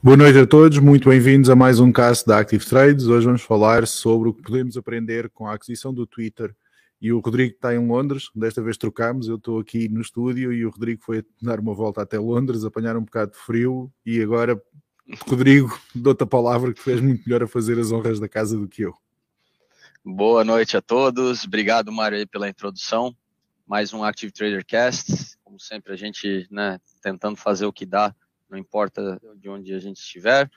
Boa noite a todos, muito bem-vindos a mais um cast da Active Trades. Hoje vamos falar sobre o que podemos aprender com a aquisição do Twitter. E o Rodrigo está em Londres, desta vez trocamos. Eu estou aqui no estúdio e o Rodrigo foi dar uma volta até Londres, apanhar um bocado de frio. E agora, Rodrigo, dou-te a palavra que és muito melhor a fazer as honras da casa do que eu. Boa noite a todos, obrigado Mário pela introdução. Mais um Active Trader Cast, como sempre a gente né, tentando fazer o que dá não importa de onde a gente estiver.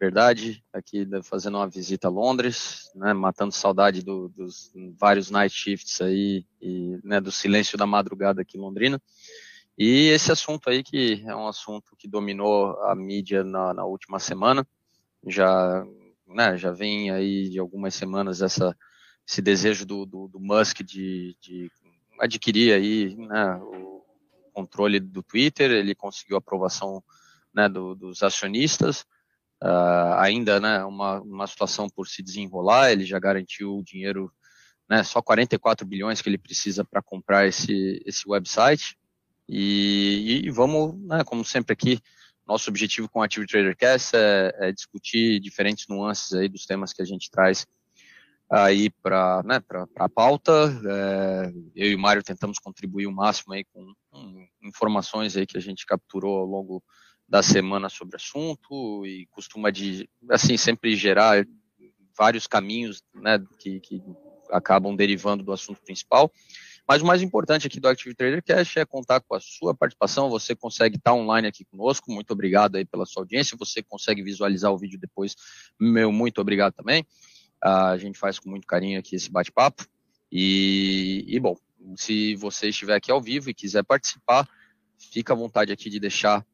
Verdade, aqui fazendo uma visita a Londres, né, matando saudade do, dos vários night shifts aí e né, do silêncio da madrugada aqui em Londrina. E esse assunto aí que é um assunto que dominou a mídia na, na última semana, já, né, já vem aí de algumas semanas essa, esse desejo do, do, do Musk de, de adquirir aí né, o controle do Twitter, ele conseguiu aprovação né, do, dos acionistas. Uh, ainda né, uma, uma situação por se desenrolar, ele já garantiu o dinheiro, né, só 44 bilhões que ele precisa para comprar esse, esse website. E, e vamos, né, como sempre aqui, nosso objetivo com o Active Trader Cast é, é, discutir diferentes nuances aí dos temas que a gente traz aí para né, a pauta. É, eu e o Mário tentamos contribuir o máximo aí com, com informações aí que a gente capturou ao longo da semana sobre o assunto e costuma de assim sempre gerar vários caminhos né, que, que acabam derivando do assunto principal. Mas o mais importante aqui do Active Trader Cash é contar com a sua participação. Você consegue estar online aqui conosco. Muito obrigado aí pela sua audiência. Você consegue visualizar o vídeo depois. Meu muito obrigado também. A gente faz com muito carinho aqui esse bate-papo. E, e, bom, se você estiver aqui ao vivo e quiser participar, fica à vontade aqui de deixar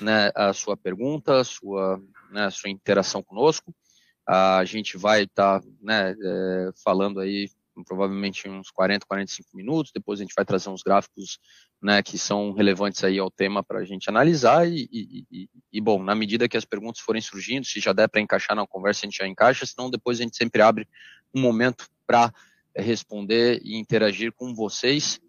né, a sua pergunta, a sua, né, a sua interação conosco. A gente vai estar tá, né, é, falando aí provavelmente uns 40, 45 minutos, depois a gente vai trazer uns gráficos né, que são relevantes aí ao tema para a gente analisar e, e, e, e, bom, na medida que as perguntas forem surgindo, se já der para encaixar na conversa, a gente já encaixa, senão depois a gente sempre abre um momento para responder e interagir com vocês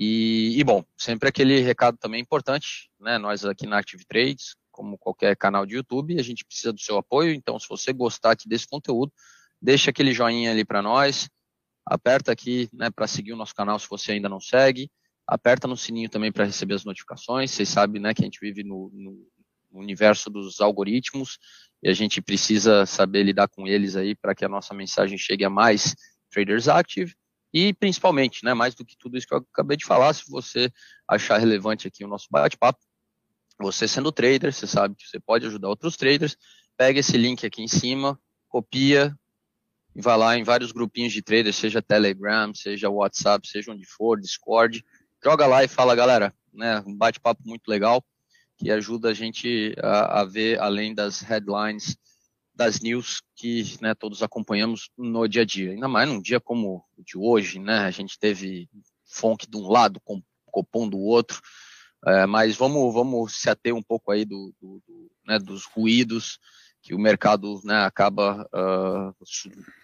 e, e, bom, sempre aquele recado também importante, né? Nós aqui na Active Trades, como qualquer canal de YouTube, a gente precisa do seu apoio. Então, se você gostar aqui desse conteúdo, deixa aquele joinha ali para nós, aperta aqui, né, para seguir o nosso canal se você ainda não segue, aperta no sininho também para receber as notificações. Vocês sabem, né, que a gente vive no, no universo dos algoritmos e a gente precisa saber lidar com eles aí para que a nossa mensagem chegue a mais traders active e principalmente, né, mais do que tudo isso que eu acabei de falar, se você achar relevante aqui o nosso bate-papo, você sendo trader, você sabe que você pode ajudar outros traders, pega esse link aqui em cima, copia e vai lá em vários grupinhos de traders, seja Telegram, seja WhatsApp, seja onde for, Discord, joga lá e fala, galera, né, um bate-papo muito legal que ajuda a gente a, a ver além das headlines das news que né, todos acompanhamos no dia a dia. Ainda mais num dia como o de hoje, né? A gente teve funk de um lado, Copom do outro. É, mas vamos, vamos se ater um pouco aí do, do, do né, dos ruídos que o mercado né, acaba uh,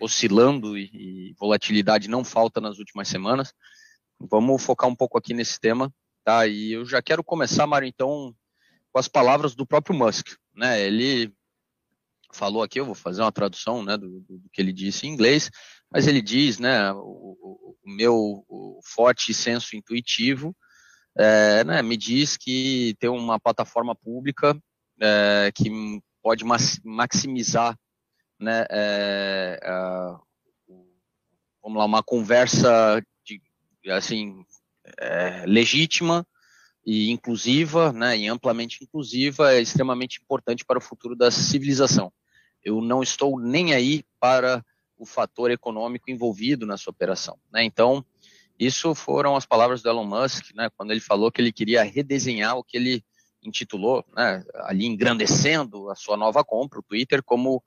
oscilando e, e, volatilidade não falta nas últimas semanas. Vamos focar um pouco aqui nesse tema, tá? E eu já quero começar, Mário, então, com as palavras do próprio Musk, né? Ele falou aqui, eu vou fazer uma tradução né, do, do que ele disse em inglês, mas ele diz, né, o, o meu forte senso intuitivo é, né, me diz que ter uma plataforma pública é, que pode maximizar né, é, vamos lá, uma conversa de, assim, é, legítima e inclusiva, né, e amplamente inclusiva, é extremamente importante para o futuro da civilização. Eu não estou nem aí para o fator econômico envolvido nessa operação. Né? Então, isso foram as palavras do Elon Musk, né, quando ele falou que ele queria redesenhar o que ele intitulou, né, ali engrandecendo a sua nova compra, o Twitter, como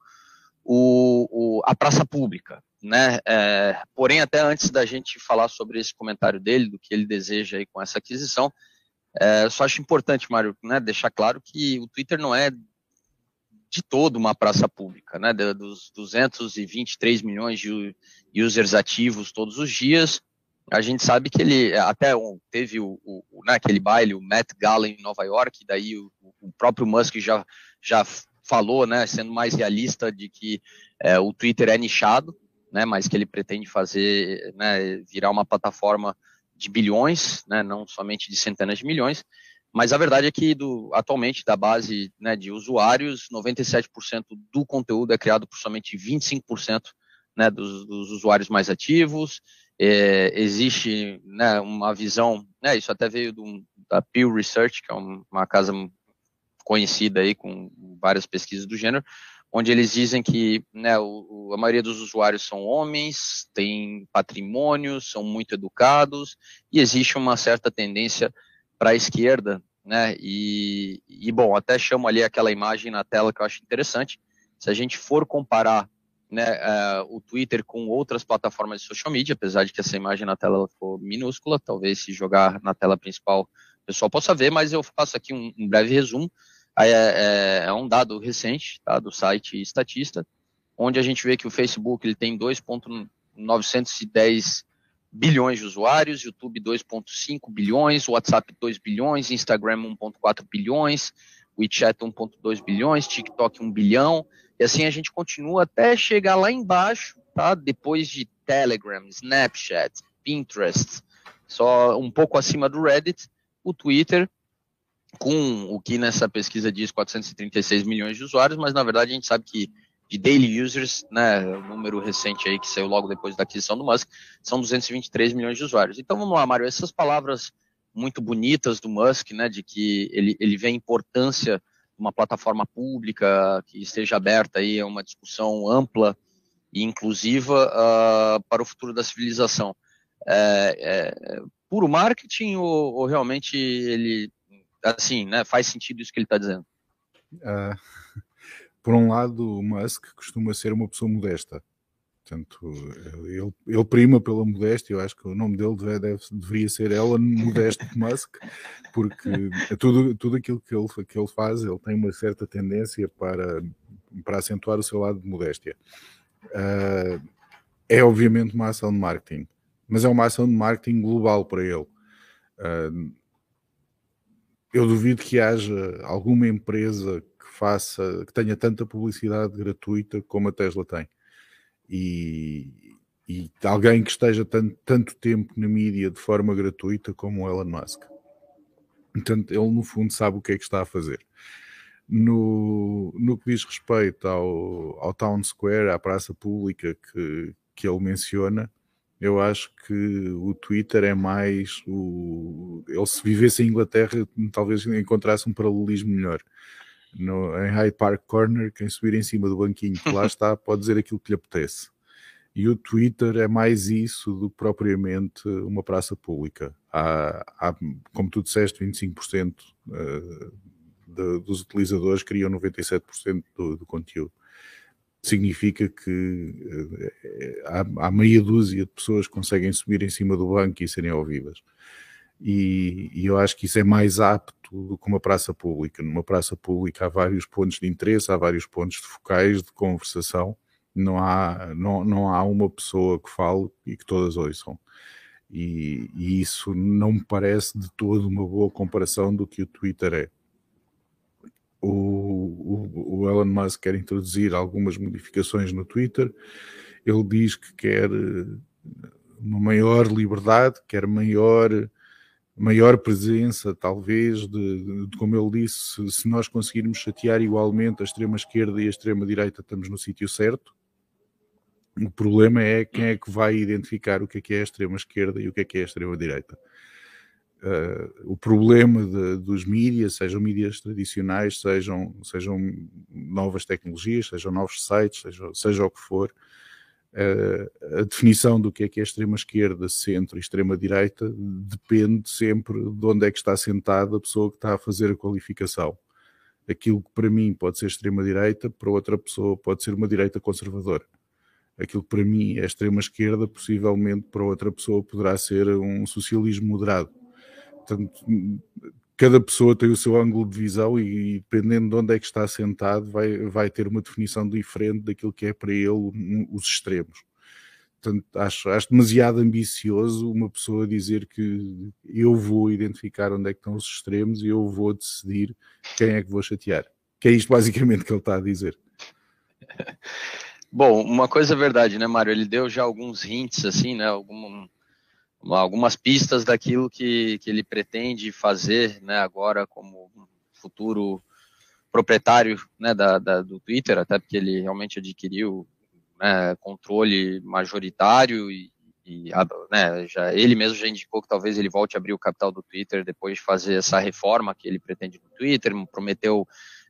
o, o, a praça pública. Né? É, porém, até antes da gente falar sobre esse comentário dele, do que ele deseja aí com essa aquisição, é, só acho importante, Mário, né, deixar claro que o Twitter não é de todo uma praça pública, né? Dos 223 milhões de users ativos todos os dias, a gente sabe que ele até teve o, o né, aquele baile, o Met Gala em Nova York, daí o, o próprio Musk já, já falou, né, sendo mais realista, de que é, o Twitter é nichado, né, mas que ele pretende fazer, né, virar uma plataforma de bilhões, né, não somente de centenas de milhões. Mas a verdade é que do, atualmente da base né, de usuários, 97% do conteúdo é criado por somente 25% né, dos, dos usuários mais ativos. É, existe né, uma visão, né, isso até veio do, da Pew Research, que é uma casa conhecida aí com várias pesquisas do gênero, onde eles dizem que né, o, a maioria dos usuários são homens, têm patrimônio, são muito educados e existe uma certa tendência para a esquerda, né? E, e bom, até chamo ali aquela imagem na tela que eu acho interessante. Se a gente for comparar né, uh, o Twitter com outras plataformas de social media, apesar de que essa imagem na tela ficou minúscula, talvez se jogar na tela principal o pessoal possa ver, mas eu faço aqui um, um breve resumo. É, é, é, um dado recente tá, do site Estatista, onde a gente vê que o Facebook ele tem 2.910 bilhões de usuários, YouTube 2.5 bilhões, WhatsApp 2 bilhões, Instagram 1.4 bilhões, WeChat 1.2 bilhões, TikTok 1 bilhão, e assim a gente continua até chegar lá embaixo, tá? Depois de Telegram, Snapchat, Pinterest, só um pouco acima do Reddit, o Twitter, com o que nessa pesquisa diz 436 milhões de usuários, mas na verdade a gente sabe que de daily users, né, o número recente aí que saiu logo depois da aquisição do Musk, são 223 milhões de usuários. Então vamos lá, Mário, essas palavras muito bonitas do Musk, né, de que ele, ele vê a importância de uma plataforma pública que esteja aberta aí a uma discussão ampla e inclusiva uh, para o futuro da civilização. É, é puro marketing ou, ou, realmente ele, assim, né, faz sentido isso que ele está dizendo? Uh, por um lado, o Musk costuma ser uma pessoa modesta. Portanto, ele, ele prima pela modéstia. Eu acho que o nome dele deve, deve, deveria ser Elon Modesto Musk, porque tudo, tudo aquilo que ele, que ele faz, ele tem uma certa tendência para, para acentuar o seu lado de modéstia. Uh, é obviamente uma ação de marketing, mas é uma ação de marketing global para ele. Uh, eu duvido que haja alguma empresa faça, que tenha tanta publicidade gratuita como a Tesla tem. E, e alguém que esteja tanto, tanto tempo na mídia de forma gratuita como o Elon Musk. Portanto, ele no fundo sabe o que é que está a fazer. No, no que diz respeito ao, ao Town Square, à praça pública que, que ele menciona, eu acho que o Twitter é mais o. Ele se vivesse em Inglaterra, talvez encontrasse um paralelismo melhor no, em Hyde Park Corner, quem subir em cima do banquinho que lá está pode dizer aquilo que lhe apetece. E o Twitter é mais isso do que propriamente uma praça pública. Há, há como tu disseste, 25% uh, de, dos utilizadores criam 97% do, do conteúdo. Significa que uh, há, há meia dúzia de pessoas que conseguem subir em cima do banco e serem ouvidas. E, e, eu acho que isso é mais apto do que uma praça pública. Numa praça pública há vários pontos de interesse, há vários pontos de focais de conversação, não há, não, não há uma pessoa que fale e que todas ouçam. E, e isso não me parece de todo uma boa comparação do que o Twitter é. O, o, Elon Musk quer introduzir algumas modificações no Twitter. Ele diz que quer uma maior liberdade, quer maior maior presença, talvez, de, de, como ele disse, se nós conseguirmos chatear igualmente a extrema-esquerda e a extrema-direita, estamos no sítio certo. O problema é quem é que vai identificar o que é que é a extrema-esquerda e o que é que é a extrema-direita. Uh, o problema de, dos mídias, sejam mídias tradicionais, sejam, sejam novas tecnologias, sejam novos sites, seja, seja o que for, a definição do que é que é extrema-esquerda, centro e extrema-direita depende sempre de onde é que está sentada a pessoa que está a fazer a qualificação. Aquilo que para mim pode ser extrema-direita, para outra pessoa pode ser uma direita conservadora. Aquilo que para mim é extrema-esquerda, possivelmente para outra pessoa poderá ser um socialismo moderado. Portanto, cada pessoa tem o seu ângulo de visão e, dependendo de onde é que está sentado, vai, vai ter uma definição diferente daquilo que é para ele um, os extremos. Portanto, acho, acho demasiado ambicioso uma pessoa dizer que eu vou identificar onde é que estão os extremos e eu vou decidir quem é que vou chatear. Que é isto basicamente que ele está a dizer. Bom, uma coisa é verdade, né, Mário? Ele deu já alguns hints, assim, né? Algum, algumas pistas daquilo que, que ele pretende fazer, né, agora como futuro proprietário né, da, da, do Twitter, até porque ele realmente adquiriu né, controle majoritário e, e né, já, ele mesmo já indicou que talvez ele volte a abrir o capital do Twitter depois de fazer essa reforma que ele pretende no Twitter, prometeu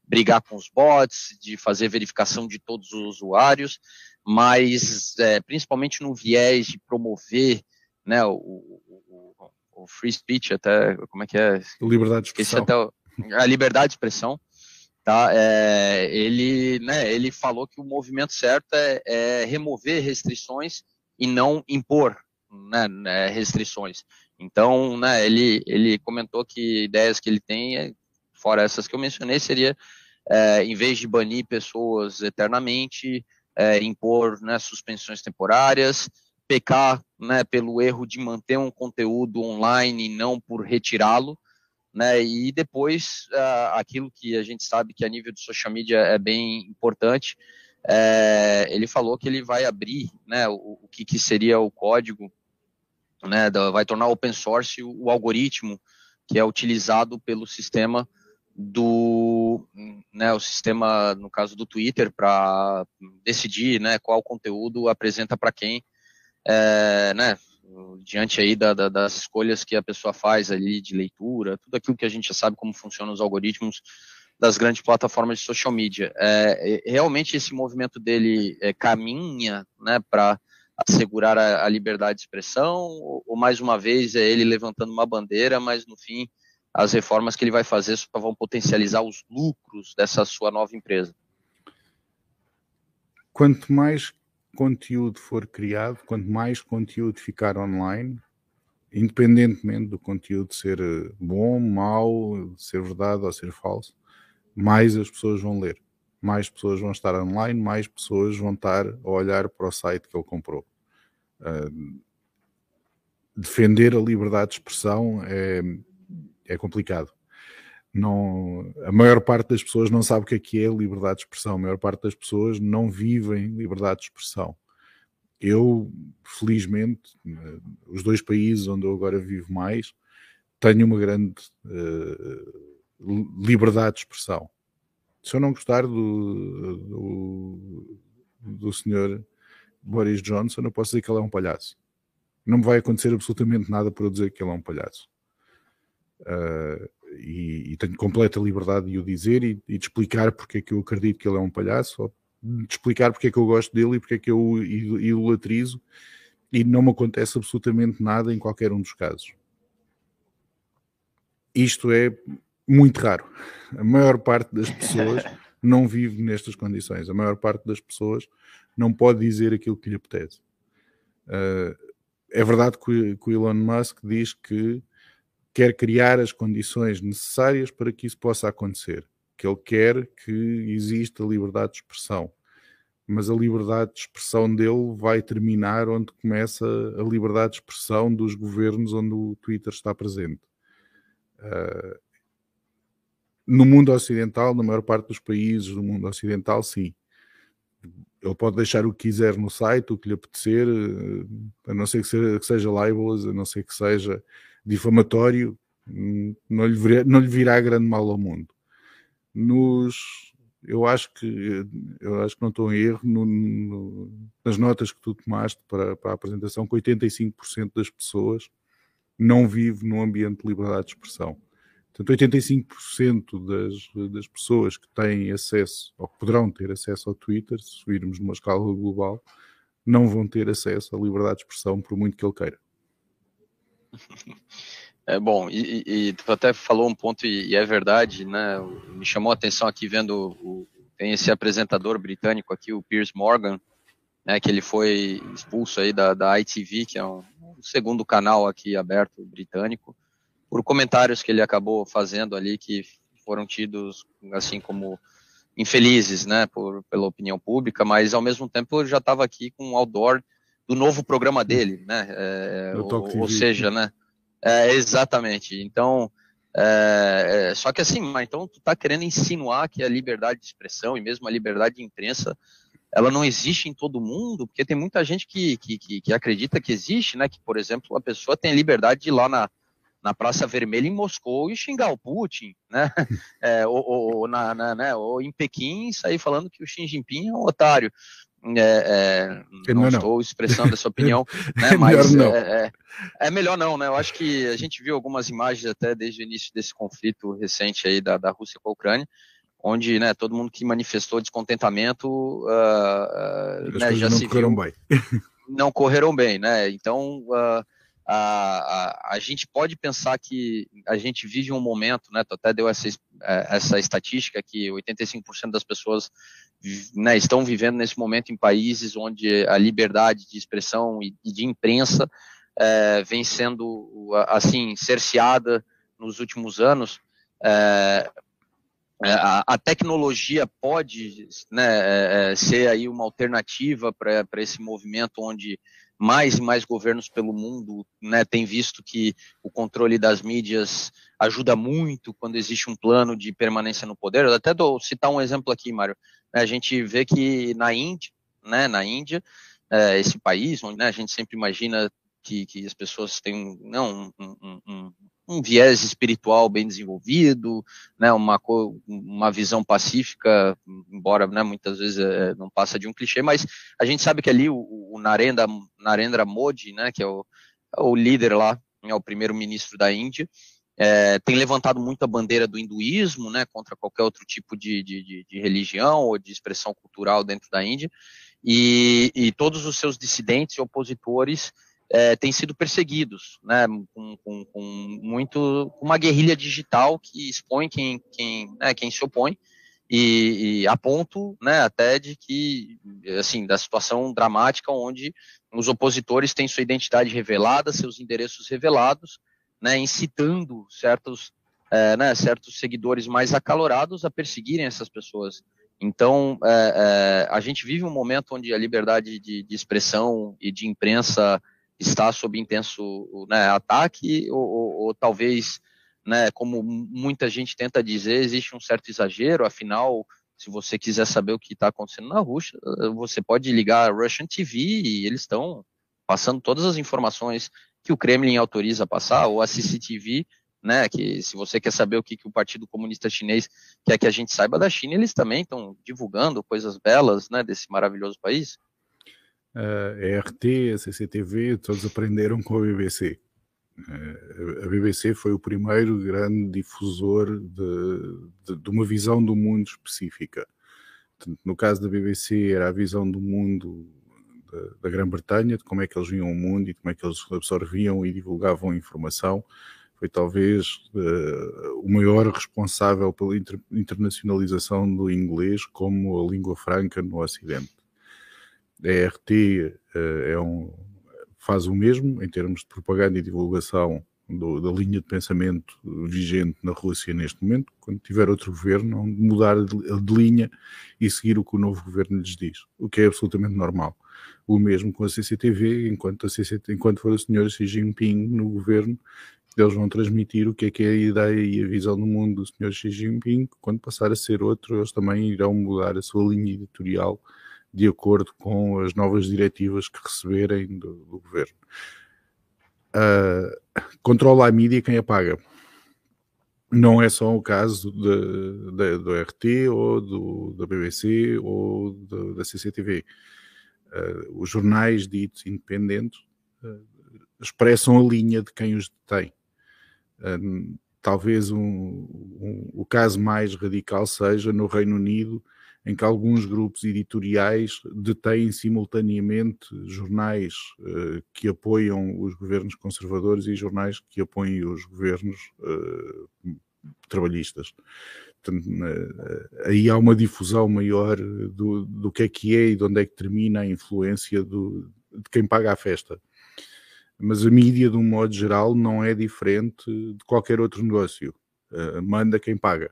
brigar com os bots, de fazer verificação de todos os usuários, mas é, principalmente no viés de promover né, o, o, o, free speech, até, como é que é? Liberdade de expressão. Até, a liberdade de expressão, tá? É, ele, né, ele falou que o movimento certo é, é remover restrições e não impor né, né restrições. Então, né, ele, ele comentou que ideias que ele tem é fora essas que eu mencionei, seria, é, em vez de banir pessoas eternamente, é, impor né, suspensões temporárias, pecar né, pelo erro de manter um conteúdo online e não por retirá-lo, né, e depois uh, aquilo que a gente sabe que a nível de social media é bem importante, é, ele falou que ele vai abrir né, o, o que, que, seria o código, né, da, vai tornar open source o, o algoritmo que é utilizado pelo sistema do né, o sistema, no caso do Twitter, para decidir né, qual conteúdo apresenta para quem, é, né, diante aí da, da, das escolhas que a pessoa faz ali de leitura, tudo aquilo que a gente já sabe como funcionam os algoritmos das grandes plataformas de social media. É, realmente esse movimento dele é, caminha né, para assegurar a, a, liberdade de expressão, ou, ou mais uma vez é ele levantando uma bandeira, mas no fim as reformas que ele vai fazer só vão potencializar os lucros dessa sua nova empresa. Quanto mais conteúdo for criado, quanto mais conteúdo ficar online, independentemente do conteúdo ser eh, bom, mau, ser verdade ou ser falso, mais as pessoas vão ler, mais pessoas vão estar online, mais pessoas vão estar a olhar para o site que ele comprou. Uh, defender a liberdade de expressão é, é complicado. Não, a maior parte das pessoas não sabe o que é que é liberdade de expressão, a maior parte das pessoas não vivem liberdade de expressão. Eu, felizmente, eh, os dois países onde eu agora vivo mais, tenho uma grande uh, liberdade de expressão. Se eu não gostar do, do, do senhor Boris Johnson, eu posso dizer que ele é um palhaço. Não me vai acontecer absolutamente nada por eu dizer que ele é um palhaço. Uh, e, e, tenho completa liberdade de o dizer e, e, de explicar porque é que eu acredito que ele é um palhaço, ou de explicar porque é que eu gosto dele e porque é que eu o idolatrizo, e não me acontece absolutamente nada em qualquer um dos casos. Isto é muito raro. A maior parte das pessoas não vive nestas condições. A maior parte das pessoas não pode dizer aquilo que lhe apetece. Uh, é verdade que, que o Elon Musk diz que quer criar as condições necessárias para que isso possa acontecer. Que ele quer que exista liberdade de expressão. Mas a liberdade de expressão dele vai terminar onde começa a liberdade de expressão dos governos onde o Twitter está presente. Uh, no mundo ocidental, na maior parte dos países do mundo ocidental, sim. Ele pode deixar o que quiser no site, o que lhe apetecer, ah, a não ser que seja, que a não ser que seja difamatório, não lhe, virá, não lhe virá grande mal ao mundo. Nos, eu acho que eu acho que não estou em erro no, no, nas notas que tu tomaste para, para a apresentação, que 85% das pessoas não vive num ambiente de liberdade de expressão. Portanto, 85% das, das pessoas que têm acesso, ou que poderão ter acesso ao Twitter, se virmos numa escala global, não vão ter acesso à liberdade de expressão por muito que ele queira. É bom, e, e, tu até falou um ponto, e, e, é verdade, né? Me chamou a atenção aqui vendo o, tem esse apresentador britânico aqui, o Piers Morgan, né? Que ele foi expulso aí da, da ITV, que é um, um segundo canal aqui aberto britânico, por comentários que ele acabou fazendo ali que foram tidos assim como infelizes, né, por, pela opinião pública, mas ao mesmo tempo já estava aqui com um outdoor do novo programa dele, né? É, ou, ou, seja, né? É, exatamente. Então, É, é, só que assim, mas então tu tá querendo insinuar que a liberdade de expressão e mesmo a liberdade de imprensa ela não existe em todo mundo, porque tem muita gente que, que, que, que acredita que existe, né? Que, por exemplo, a pessoa tem a liberdade de ir lá na, na Praça Vermelha em Moscou e xingar o Putin, né? É, ou, ou, na, na, né? ou em Pequim sair falando que o Xi Jinping é um otário. É, é, não, não, estou expressando essa opinião, né, mas melhor é, é, é, melhor não, né? Eu acho que a gente viu algumas imagens até desde o início desse conflito recente aí da, da Rússia com a Ucrânia, onde né, todo mundo que manifestou descontentamento uh, uh, né, já não se correram viu, bem. não correram bem, né? Então uh, a, a, a, gente pode pensar que a gente vive um momento, né? Tu até deu essa, é, essa estatística que 85% das pessoas né, estão vivendo nesse momento em países onde a liberdade de expressão e, de imprensa é, vem sendo assim cerceada nos últimos anos. É, é, a, tecnologia pode né, é, é ser aí uma alternativa para esse movimento onde mais e mais governos pelo mundo né, têm visto que o controle das mídias ajuda muito quando existe um plano de permanência no poder. Eu até dou citar um exemplo aqui, Mário. A gente vê que na Índia, né, na Índia, é, esse país onde né, a gente sempre imagina que, que as pessoas têm não, um, um, um, viés espiritual bem desenvolvido, né, uma, uma visão pacífica, embora né, muitas vezes é, não passa de um clichê, mas a gente sabe que ali o, o Narendra, Narendra Modi, né, que é o, é o líder lá, é o primeiro-ministro da Índia, é, tem levantado muito a bandeira do hinduísmo, né, contra qualquer outro tipo de, de, de religião ou de expressão cultural dentro da Índia, e, e todos os seus dissidentes e opositores é, têm sido perseguidos, né, com, com, com muito uma guerrilha digital que expõe quem, quem, né, quem se opõe e, e a ponto, né, até de que, assim, da situação dramática onde os opositores têm sua identidade revelada, seus endereços revelados, né, incitando certos, é, né, certos seguidores mais acalorados a perseguirem essas pessoas. Então, é, é, a gente vive um momento onde a liberdade de, de expressão e de imprensa está sob intenso né, ataque, ou, ou, ou, talvez, né, como muita gente tenta dizer, existe um certo exagero, afinal, se você quiser saber o que está acontecendo na Rússia, você pode ligar a Russian TV e eles estão passando todas as informações que o Kremlin autoriza passar, ou a CCTV, né, que se você quer saber o que, que o Partido Comunista Chinês quer que a gente saiba da China, eles também estão divulgando coisas belas, né, desse maravilhoso país a RT, a CCTV, todos aprenderam com a BBC. A BBC foi o primeiro grande difusor de, de, de uma visão do mundo específica. No caso da BBC, era a visão do mundo da, da Grã-Bretanha, de como é que eles viam o mundo e como é que eles absorviam e divulgavam a informação. Foi talvez uh, o maior responsável pela inter, internacionalização do inglês como a língua franca no Ocidente a RT eh, é um, faz o mesmo em termos de propaganda e divulgação do, da linha de pensamento vigente na Rússia neste momento. Quando tiver outro governo, mudar de, de linha e seguir o que o novo governo lhes diz, o que é absolutamente normal. O mesmo com a CCTV, enquanto, a CCTV, enquanto for o senhor Xi Jinping no governo, eles vão transmitir o que é que é a ideia e a visão do mundo do senhor Xi Jinping. Quando passar a ser outro, eles também irão mudar a sua linha editorial de acordo com as novas diretivas que receberem do, do governo. Uh, controla a mídia quem a paga. Não é só o caso de, de, do RT ou do, da BBC ou da CCTV. Uh, ah, os jornais ditos independentes uh, expressam a linha de quem os detém. talvez um, um, o caso mais radical seja no Reino Unido, em que alguns grupos editoriais detêm simultaneamente jornais uh, que apoiam os governos conservadores e jornais que apoiam os governos uh, trabalhistas. Portanto, uh, aí há uma difusão maior do, do que é que é e de onde é que termina a influência do, de quem paga a festa. Mas a mídia, de um modo geral, não é diferente de qualquer outro negócio. manda quem paga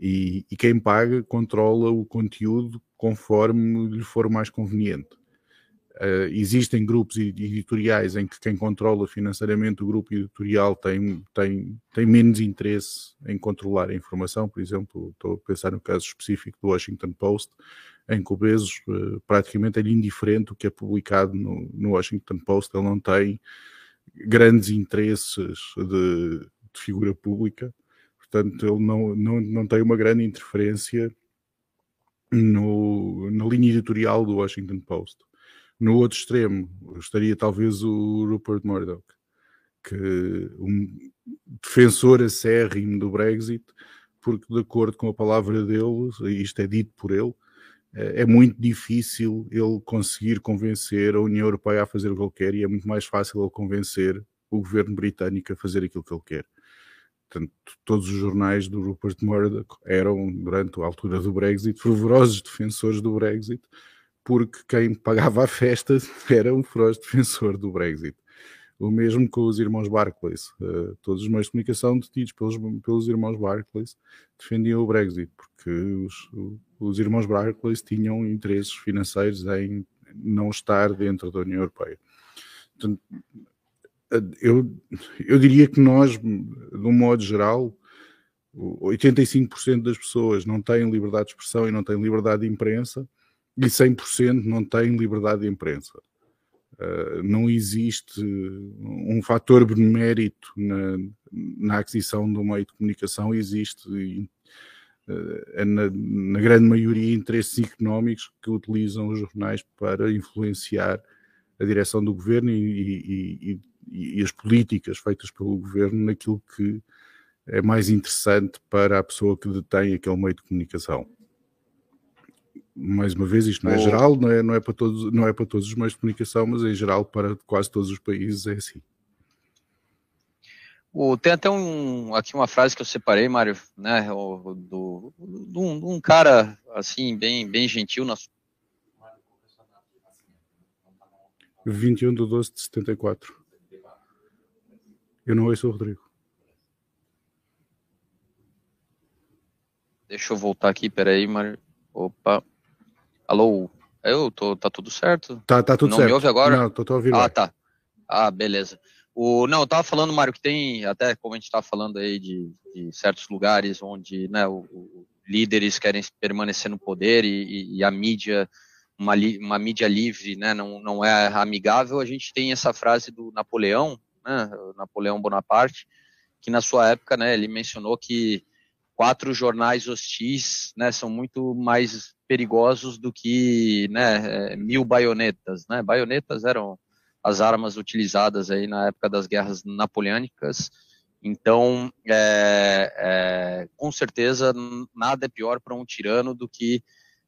e, e, quem paga controla o conteúdo conforme lhe for mais conveniente. Uh, existem grupos editoriais em que quem controla financeiramente o grupo editorial tem, tem, tem menos interesse em controlar a informação. Por exemplo, estou a pensar no caso específico do Washington Post, em que o Bezos uh, praticamente é indiferente o que é publicado no, no, Washington Post, ele não tem grandes interesses de, de figura pública, portanto, ele não, não, não tem uma grande interferência no, na linha editorial do Washington Post. No outro extremo estaria talvez o Rupert Murdoch, que um defensor acérrimo do Brexit, porque de acordo com a palavra dele, isto é dito por ele, é muito difícil ele conseguir convencer a União Europeia a fazer o que ele quer e é muito mais fácil ele convencer o governo britânico a fazer aquilo que ele quer. Portanto, todos os jornais do Rupert Murdoch eram, durante a altura do Brexit, fervorosos defensores do Brexit, porque quem pagava a festa era um feroz defensor do Brexit. O mesmo com os irmãos Barclays. Uh, todos os meios de comunicação detidos pelos, pelos irmãos Barclays defendiam o Brexit, porque os, os irmãos Barclays tinham interesses financeiros em não estar dentro da União Europeia. Portanto, eu, eu diria que nós, de um modo geral, 85% das pessoas não têm liberdade de expressão e não têm liberdade de imprensa, e 100% não têm liberdade de imprensa. Uh, não existe um fator benemérito na, na, aquisição do meio de comunicação, existe uh, na, na, grande maioria interesses económicos que utilizam os jornais para influenciar a direção do governo e, e, e, e as políticas feitas pelo governo naquilo que é mais interessante para a pessoa que detém aquele meio de comunicação mais uma vez, isto não é geral, não é, não, é para todos, não é para todos os meios de comunicação, mas em geral para quase todos os países é assim. O, tem até um, aqui uma frase que eu separei, Mário, né, o, do, do, um, um, cara assim, bem, bem gentil na 21 de 12 de 74. Eu não ouço o Rodrigo. Deixa eu voltar aqui, peraí, Mário. Opa. Alô? Eu tô, tá tudo certo? Tá, tá tudo não certo. Não me ouve agora? Não, tô, tô ouvindo. Ah, tá. Ah, beleza. O, não, eu tava falando, Mário, que tem, até como a gente tá falando aí de, de certos lugares onde né, o, o, líderes querem permanecer no poder e, e, e a mídia, uma, uma, mídia livre, né, não, não é amigável, a gente tem essa frase do Napoleão, né, Napoleão Bonaparte, que na sua época, né, ele mencionou que quatro jornais hostis, né, são muito mais perigosos do que né, é, mil baionetas. Né? Baionetas eram as armas utilizadas aí na época das guerras napoleônicas. Então, é, é, com certeza, nada é pior para um tirano do que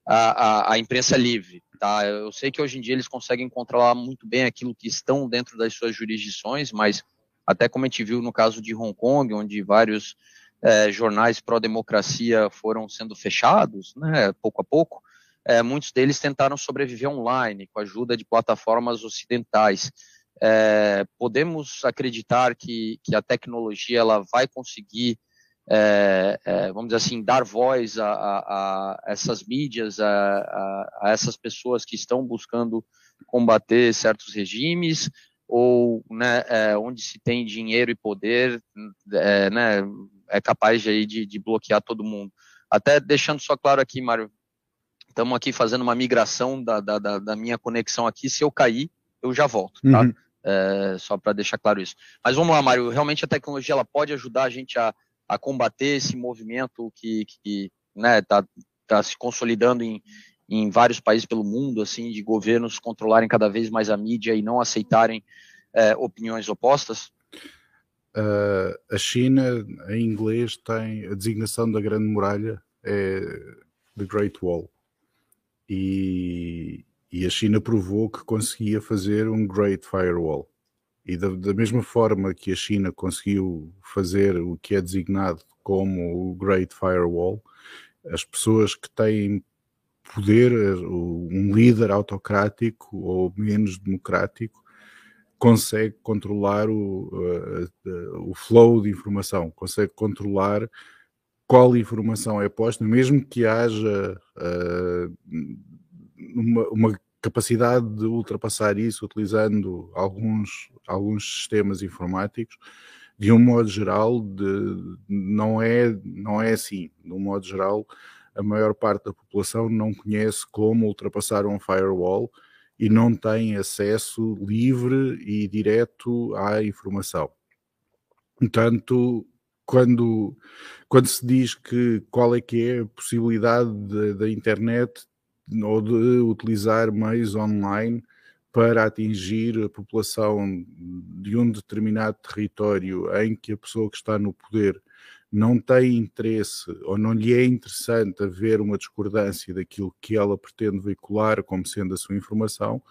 a, a, a, imprensa livre. Tá? Eu sei que hoje em dia eles conseguem controlar muito bem aquilo que estão dentro das suas jurisdições, mas até como a gente viu no caso de Hong Kong, onde vários é, jornais pró-democracia foram sendo fechados, né, pouco a pouco, é, muitos deles tentaram sobreviver online, com a ajuda de plataformas ocidentais. É, podemos acreditar que, que a tecnologia ela vai conseguir, é, é, vamos dizer assim, dar voz a, a, a essas mídias, a, a, essas pessoas que estão buscando combater certos regimes, ou né, é, onde se tem dinheiro e poder, é, né, é capaz de, de, de, bloquear todo mundo. Até deixando só claro aqui, Mário, estamos aqui fazendo uma migração da, da, da, minha conexão aqui. Se eu cair, eu já volto, tá? Uhum. É, só para deixar claro isso. Mas vamos lá, Mário. Realmente a tecnologia ela pode ajudar a gente a, a combater esse movimento que, que né, tá, tá se consolidando em, em vários países pelo mundo, assim, de governos controlarem cada vez mais a mídia e não aceitarem é, opiniões opostas? Uh, a China, em inglês, tem a designação da Grande Muralha, é The Great Wall. E, e a China provou que conseguia fazer um Great Firewall. E da, da, mesma forma que a China conseguiu fazer o que é designado como o Great Firewall, as pessoas que têm poder, um líder autocrático ou menos democrático, consegue controlar o, o flow de informação, consegue controlar qual informação é posta, mesmo que haja uh, uma, uma, capacidade de ultrapassar isso utilizando alguns, alguns sistemas informáticos, de um modo geral, de, não, é, não é assim. De um modo geral, a maior parte da população não conhece como ultrapassar um firewall e não tem acesso livre e direto à informação. Portanto, quando, quando se diz que qual é que é a possibilidade da internet ou de utilizar meios online para atingir a população de um determinado território em que a pessoa que está no poder não tem interesse ou não lhe é interessante haver uma discordância daquilo que ela pretende veicular como sendo a sua informação,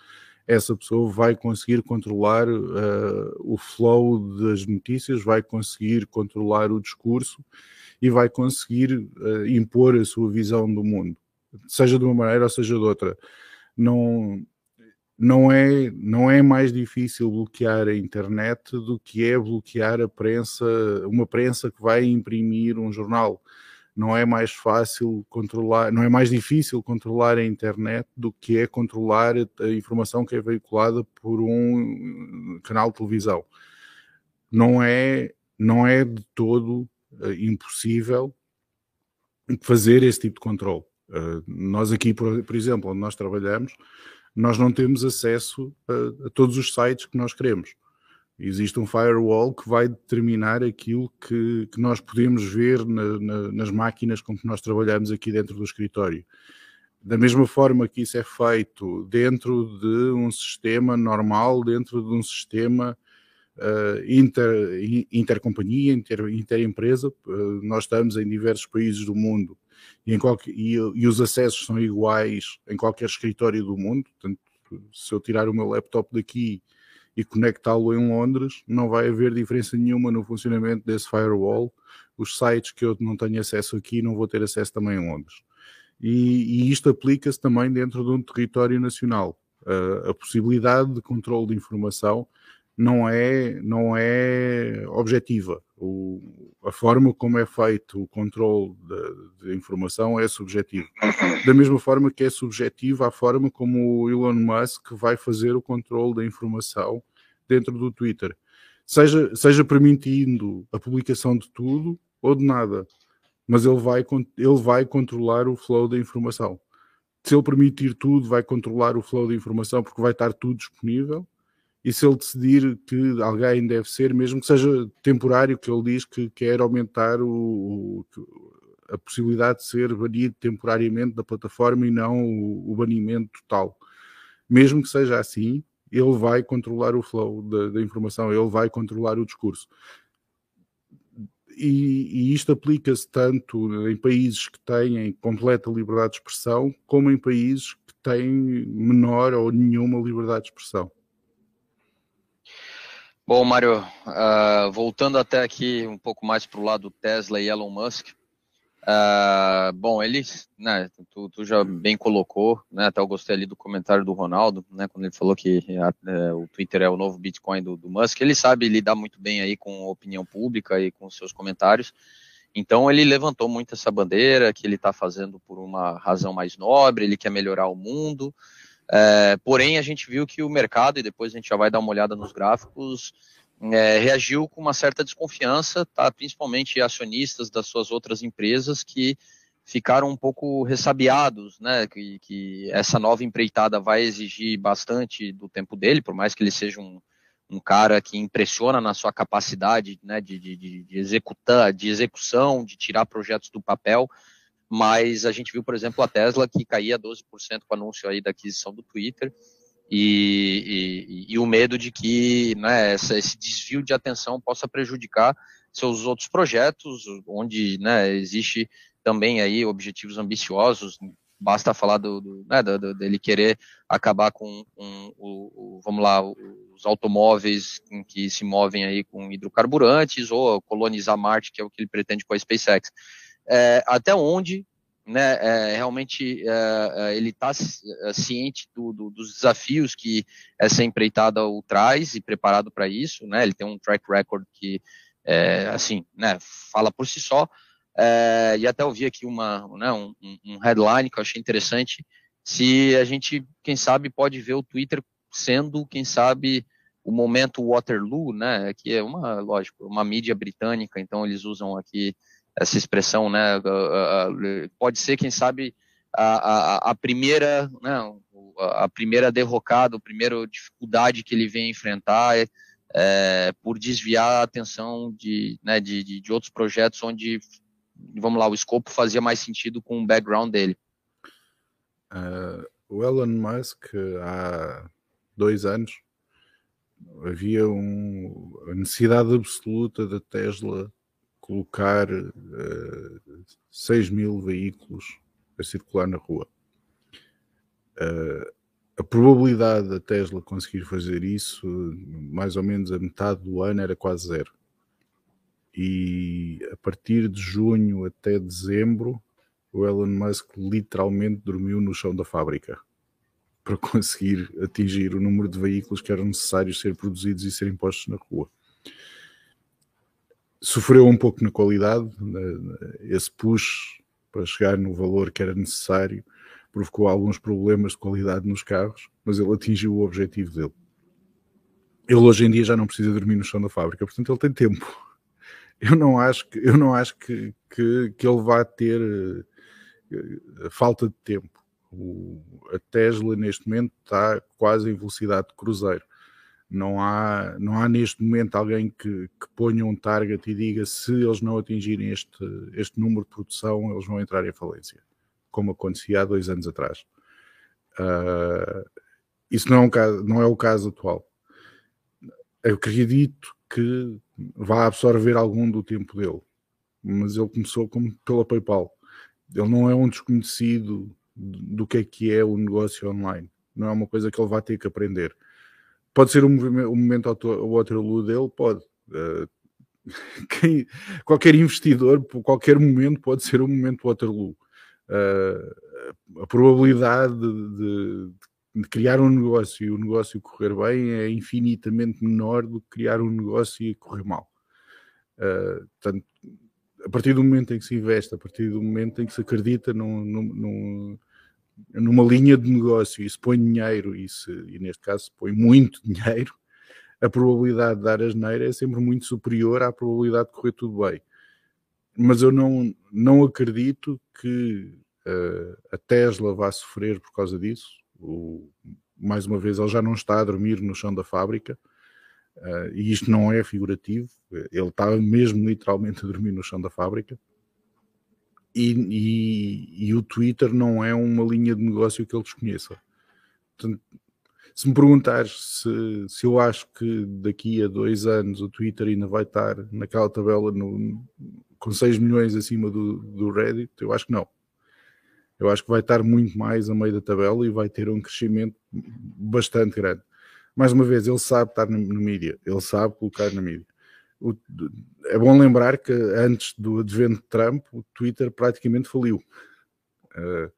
essa pessoa vai conseguir controlar uh, o flow das notícias, vai conseguir controlar o discurso e vai conseguir uh, impor a sua visão do mundo, seja de uma maneira ou seja de outra. Não, não, é, não é mais difícil bloquear a internet do que é bloquear a prensa, uma prensa que vai imprimir um jornal não é mais fácil controlar, não é mais difícil controlar a internet do que é controlar a informação que é veiculada por um canal de televisão. Não é, não é de todo uh, impossível fazer esse tipo de controle. Uh, nós aqui, por, por, exemplo, onde nós trabalhamos, nós não temos acesso a, a todos os sites que nós queremos. Existe um firewall que vai determinar aquilo que, que nós podemos ver na, na, nas máquinas com que nós trabalhamos aqui dentro do escritório. Da mesma forma que isso é feito dentro de um sistema normal, dentro de um sistema uh, inter, intercompanhia, inter, interempresa, uh, nós estamos em diversos países do mundo e, qualquer, e, e os acessos são iguais em qualquer escritório do mundo. Portanto, se eu tirar o meu laptop daqui e conectá-lo em Londres, não vai haver diferença nenhuma no funcionamento desse firewall. Os sites que eu não tenho acesso aqui não vou ter acesso também em Londres. E, e isto aplica-se também dentro de um território nacional. Uh, a possibilidade de controle de informação não é, não é objetiva. O, a forma como é feito o controle de, informação é subjetivo. Da mesma forma que é subjetiva a forma como o Elon Musk vai fazer o controle da informação dentro do Twitter. Seja, seja permitindo a publicação de tudo ou de nada, mas ele vai, ele vai controlar o flow da informação. Se ele permitir tudo, vai controlar o flow da informação porque vai estar tudo disponível. E se ele decidir que alguém deve ser, mesmo que seja temporário, que ele diz que quer aumentar o, a possibilidade de ser banido temporariamente da plataforma e não o, o banimento total. Mesmo que seja assim, ele vai controlar o flow da, da informação, ele vai controlar o discurso. E, e isto aplica-se tanto em países que têm completa liberdade de expressão, como em países que têm menor ou nenhuma liberdade de expressão. Bom, Mário, uh, voltando até aqui um pouco mais para o lado Tesla e Elon Musk, Uh, bom, ele, né, tu, tu, já bem colocou, né, até eu gostei ali do comentário do Ronaldo, né, quando ele falou que a, é, o Twitter é o novo Bitcoin do, do, Musk, ele sabe lidar muito bem aí com a opinião pública e com seus comentários, então ele levantou muito essa bandeira, que ele está fazendo por uma razão mais nobre, ele quer melhorar o mundo, é, porém a gente viu que o mercado, e depois a gente já vai dar uma olhada nos gráficos, é, reagiu com uma certa desconfiança, tá? principalmente acionistas das suas outras empresas que ficaram um pouco ressabiados, né, que, que, essa nova empreitada vai exigir bastante do tempo dele, por mais que ele seja um, um cara que impressiona na sua capacidade, né, de, de, de executar, de execução, de tirar projetos do papel, mas a gente viu, por exemplo, a Tesla que caía 12% com o anúncio aí da aquisição do Twitter, e, e, e, o medo de que né, essa, esse desvio de atenção possa prejudicar seus outros projetos, onde né, existe também aí objetivos ambiciosos. Basta falar do, do, né, do dele querer acabar com, com o, o, vamos lá, os automóveis que se movem aí com hidrocarburantes ou colonizar Marte, que é o que ele pretende com a SpaceX. É, até onde né, é, realmente é, é ele está é, ciente do, do, dos desafios que essa empreitada o traz e preparado para isso, né, ele tem um track record que, é, assim, né, fala por si só, e até ouvi aqui uma, né, um, um, headline que eu achei interessante, se a gente, quem sabe, pode ver o Twitter sendo, quem sabe, o momento Waterloo, né, que é uma, lógico, uma mídia britânica, então eles usam aqui essa expressão, né, pode ser, quem sabe, a, a, a primeira, né, a primeira derrocada, a primeira dificuldade que ele vem enfrentar é, é, por desviar a atenção de, né, de, de, de, outros projetos onde, vamos lá, o escopo fazia mais sentido com o background dele. Uh, o Elon Musk, há dois anos, havia um, a necessidade absoluta da Tesla colocar uh, ah, 6 mil veículos a circular na rua. Uh, a probabilidade da Tesla conseguir fazer isso, mais ou menos a metade do ano, era quase zero. E a partir de junho até dezembro, o Elon Musk literalmente dormiu no chão da fábrica para conseguir atingir o número de veículos que eram necessários ser produzidos e serem postos na rua. Sofreu um pouco na qualidade, esse push para chegar no valor que era necessário provocou alguns problemas de qualidade nos carros, mas ele atingiu o objetivo dele. Ele hoje em dia já não precisa dormir no chão da fábrica, portanto ele tem tempo. Eu não acho que, eu não acho que, que, que ele vá ter uh, falta de tempo. O, a Tesla neste momento está quase em velocidade de cruzeiro. Não há, não há neste momento alguém que, que ponha um target e diga se eles não atingirem este, este número de produção, eles vão entrar em falência como acontecia há dois anos atrás. Uh, isso não é, um caso, não é o caso atual. Eu acredito que vai absorver algum do tempo dele, mas ele começou como pela PayPal. Ele não é um desconhecido do que é que é o negócio online. Não é uma coisa que ele vai ter que aprender. Pode ser um, um momento Waterloo dele, pode. Uh, quem, qualquer investidor, qualquer momento pode ser um momento Waterloo uh, a probabilidade de, de, de, criar um negócio e o negócio correr bem é infinitamente menor do que criar um negócio e correr mal. Uh, portanto, a partir do momento em que se investe, a partir do momento em que se acredita num, num, numa linha de negócio e se põe dinheiro, e, se, e neste caso se põe muito dinheiro, a probabilidade de dar asneira é sempre muito superior à probabilidade de correr tudo bem mas eu não, não acredito que uh, a Tesla vá sofrer por causa disso. O, mais uma vez, ele já não está a dormir no chão da fábrica. Uh, e isto não é figurativo, ele está mesmo literalmente a dormir no chão da fábrica. E, e, e, o Twitter não é uma linha de negócio que ele desconheça. Portanto, se me perguntares se, se eu acho que daqui a dois anos o Twitter ainda vai estar naquela tabela no, com 6 milhões acima do, do Reddit, eu acho que não. Eu acho que vai estar muito mais a meio da tabela e vai ter um crescimento bastante grande. Mais uma vez, ele sabe estar no, no mídia, ele sabe colocar na mídia. O, é bom lembrar que antes do advento de Trump, o Twitter praticamente faliu. Uh,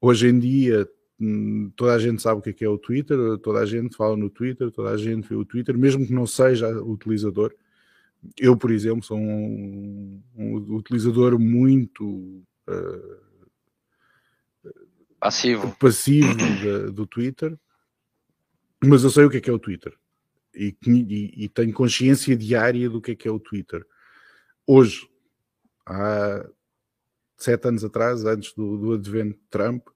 hoje em dia, hum, toda a gente sabe o que é, que é o Twitter, toda a gente fala no Twitter, toda a gente vê o Twitter, mesmo que não seja utilizador, eu, por exemplo, sou um, um utilizador muito uh, passivo, passivo da, do Twitter, mas eu sei o que é que é o Twitter e, e, e, tenho consciência diária do que é que é o Twitter. Hoje, há sete anos atrás, antes do, do advento de Trump,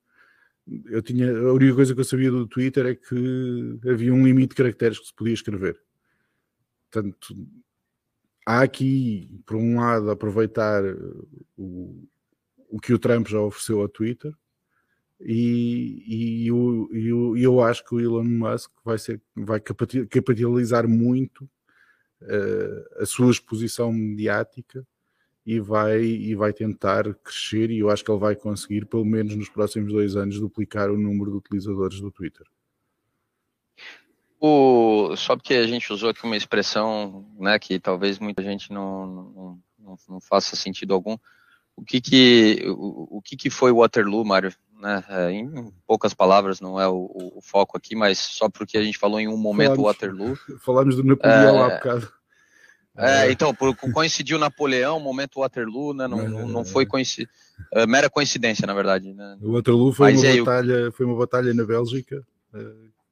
eu tinha a única coisa que eu sabia do Twitter é que havia um limite de caracteres que se podia escrever. Portanto, há aqui, por um lado, aproveitar o, o que o Trump já ofereceu ao Twitter, e, e, eu, eu, eu acho que o Elon Musk vai, ser, vai capitalizar muito uh, a sua exposição mediática e vai, e vai tentar crescer, e eu acho que ele vai conseguir, pelo menos nos próximos dois anos, duplicar o número de utilizadores do Twitter. O, só porque a gente usou aqui uma expressão né, que talvez muita gente não, não, não, não faça sentido algum. O que que, o, o que, que foi Waterloo, Mário? Né? É, em poucas palavras, não é o, o, foco aqui, mas só porque a gente falou em um momento falamos, Waterloo. Falamos do Napoleão é, há bocado. É, então, por, coincidiu Napoleão, momento Waterloo, né? Não, não, não foi coinci... é, mera coincidência, na verdade. Né? O Waterloo foi uma, batalha, foi uma batalha na Bélgica,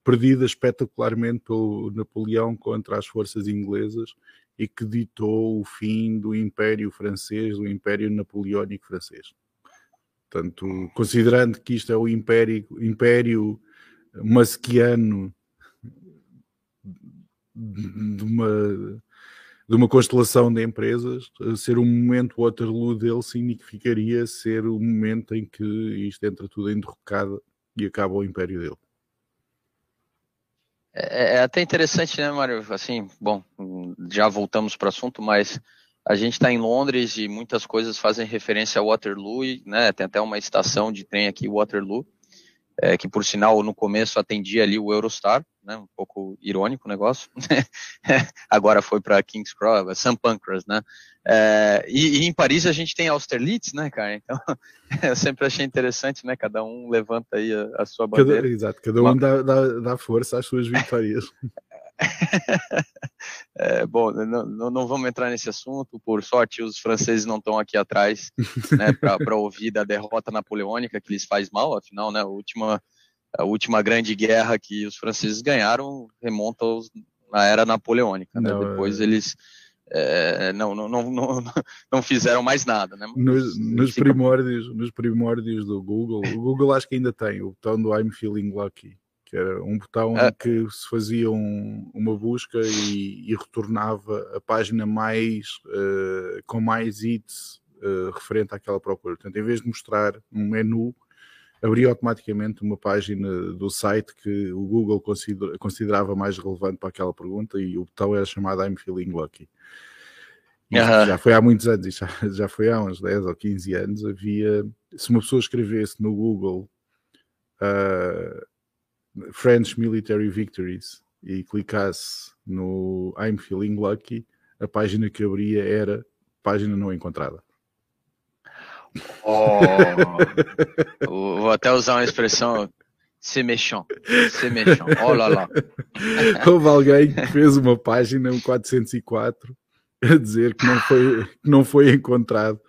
perdida espetacularmente pelo Napoleão contra as forças inglesas e que ditou o fim do Império Francês, do Império Napoleónico Francês. Portanto, considerando que isto é o Império, império masquiano de uma, de uma constelação de empresas, ser um momento Waterloo dele significaria ser o momento em que isto entra tudo em derrocada e acaba o império dele. É, é até interessante, né, Mário? Assim, bom, já voltamos para o assunto, mas a gente está em Londres e muitas coisas fazem referência a Waterloo, né? Tem até uma estação de trem aqui, Waterloo, é, que por sinal no começo atendia ali o Eurostar, né? Um pouco irônico o negócio. Agora foi para King's Cross, St. Pancras, né? É, e, e, em Paris a gente tem Austerlitz, né, cara? Então eu sempre achei interessante, né? Cada um levanta aí a, a sua bandeira. Cada, exato, cada um dá, dá, dá força às suas vitórias. É, bom, não, não, vamos entrar nesse assunto. Por sorte, os franceses não estão aqui atrás né, para ouvir da derrota napoleônica que lhes faz mal. Afinal, né, a, última, a última grande guerra que os franceses ganharam remonta aos, na era napoleônica. Né? Não, Depois é... eles é, não, não, não, não, fizeram mais nada. Né? Nos, nos primórdios, nos primórdios do Google, o Google acho que ainda tem o botão do I'm feeling lucky que era um botão ah. que se fazia um, uma busca e, e, retornava a página mais uh, com mais hits uh, referente àquela procura. Portanto, em vez de mostrar um menu, abria automaticamente uma página do site que o Google consider, considerava mais relevante para aquela pergunta e o botão era chamado I'm Feeling Lucky. Já foi há muitos anos, já, já foi há uns 10 ou 15 anos. Havia, se uma pessoa escrevesse no Google uh, French Military Victories e clicasse no I'm Feeling Lucky, a página que abria era página não encontrada. Oh, vou até usar uma expressão se méchant, se méchant, oh lá lá. Houve alguém que fez uma página, um 404, a dizer que não foi, que não foi encontrado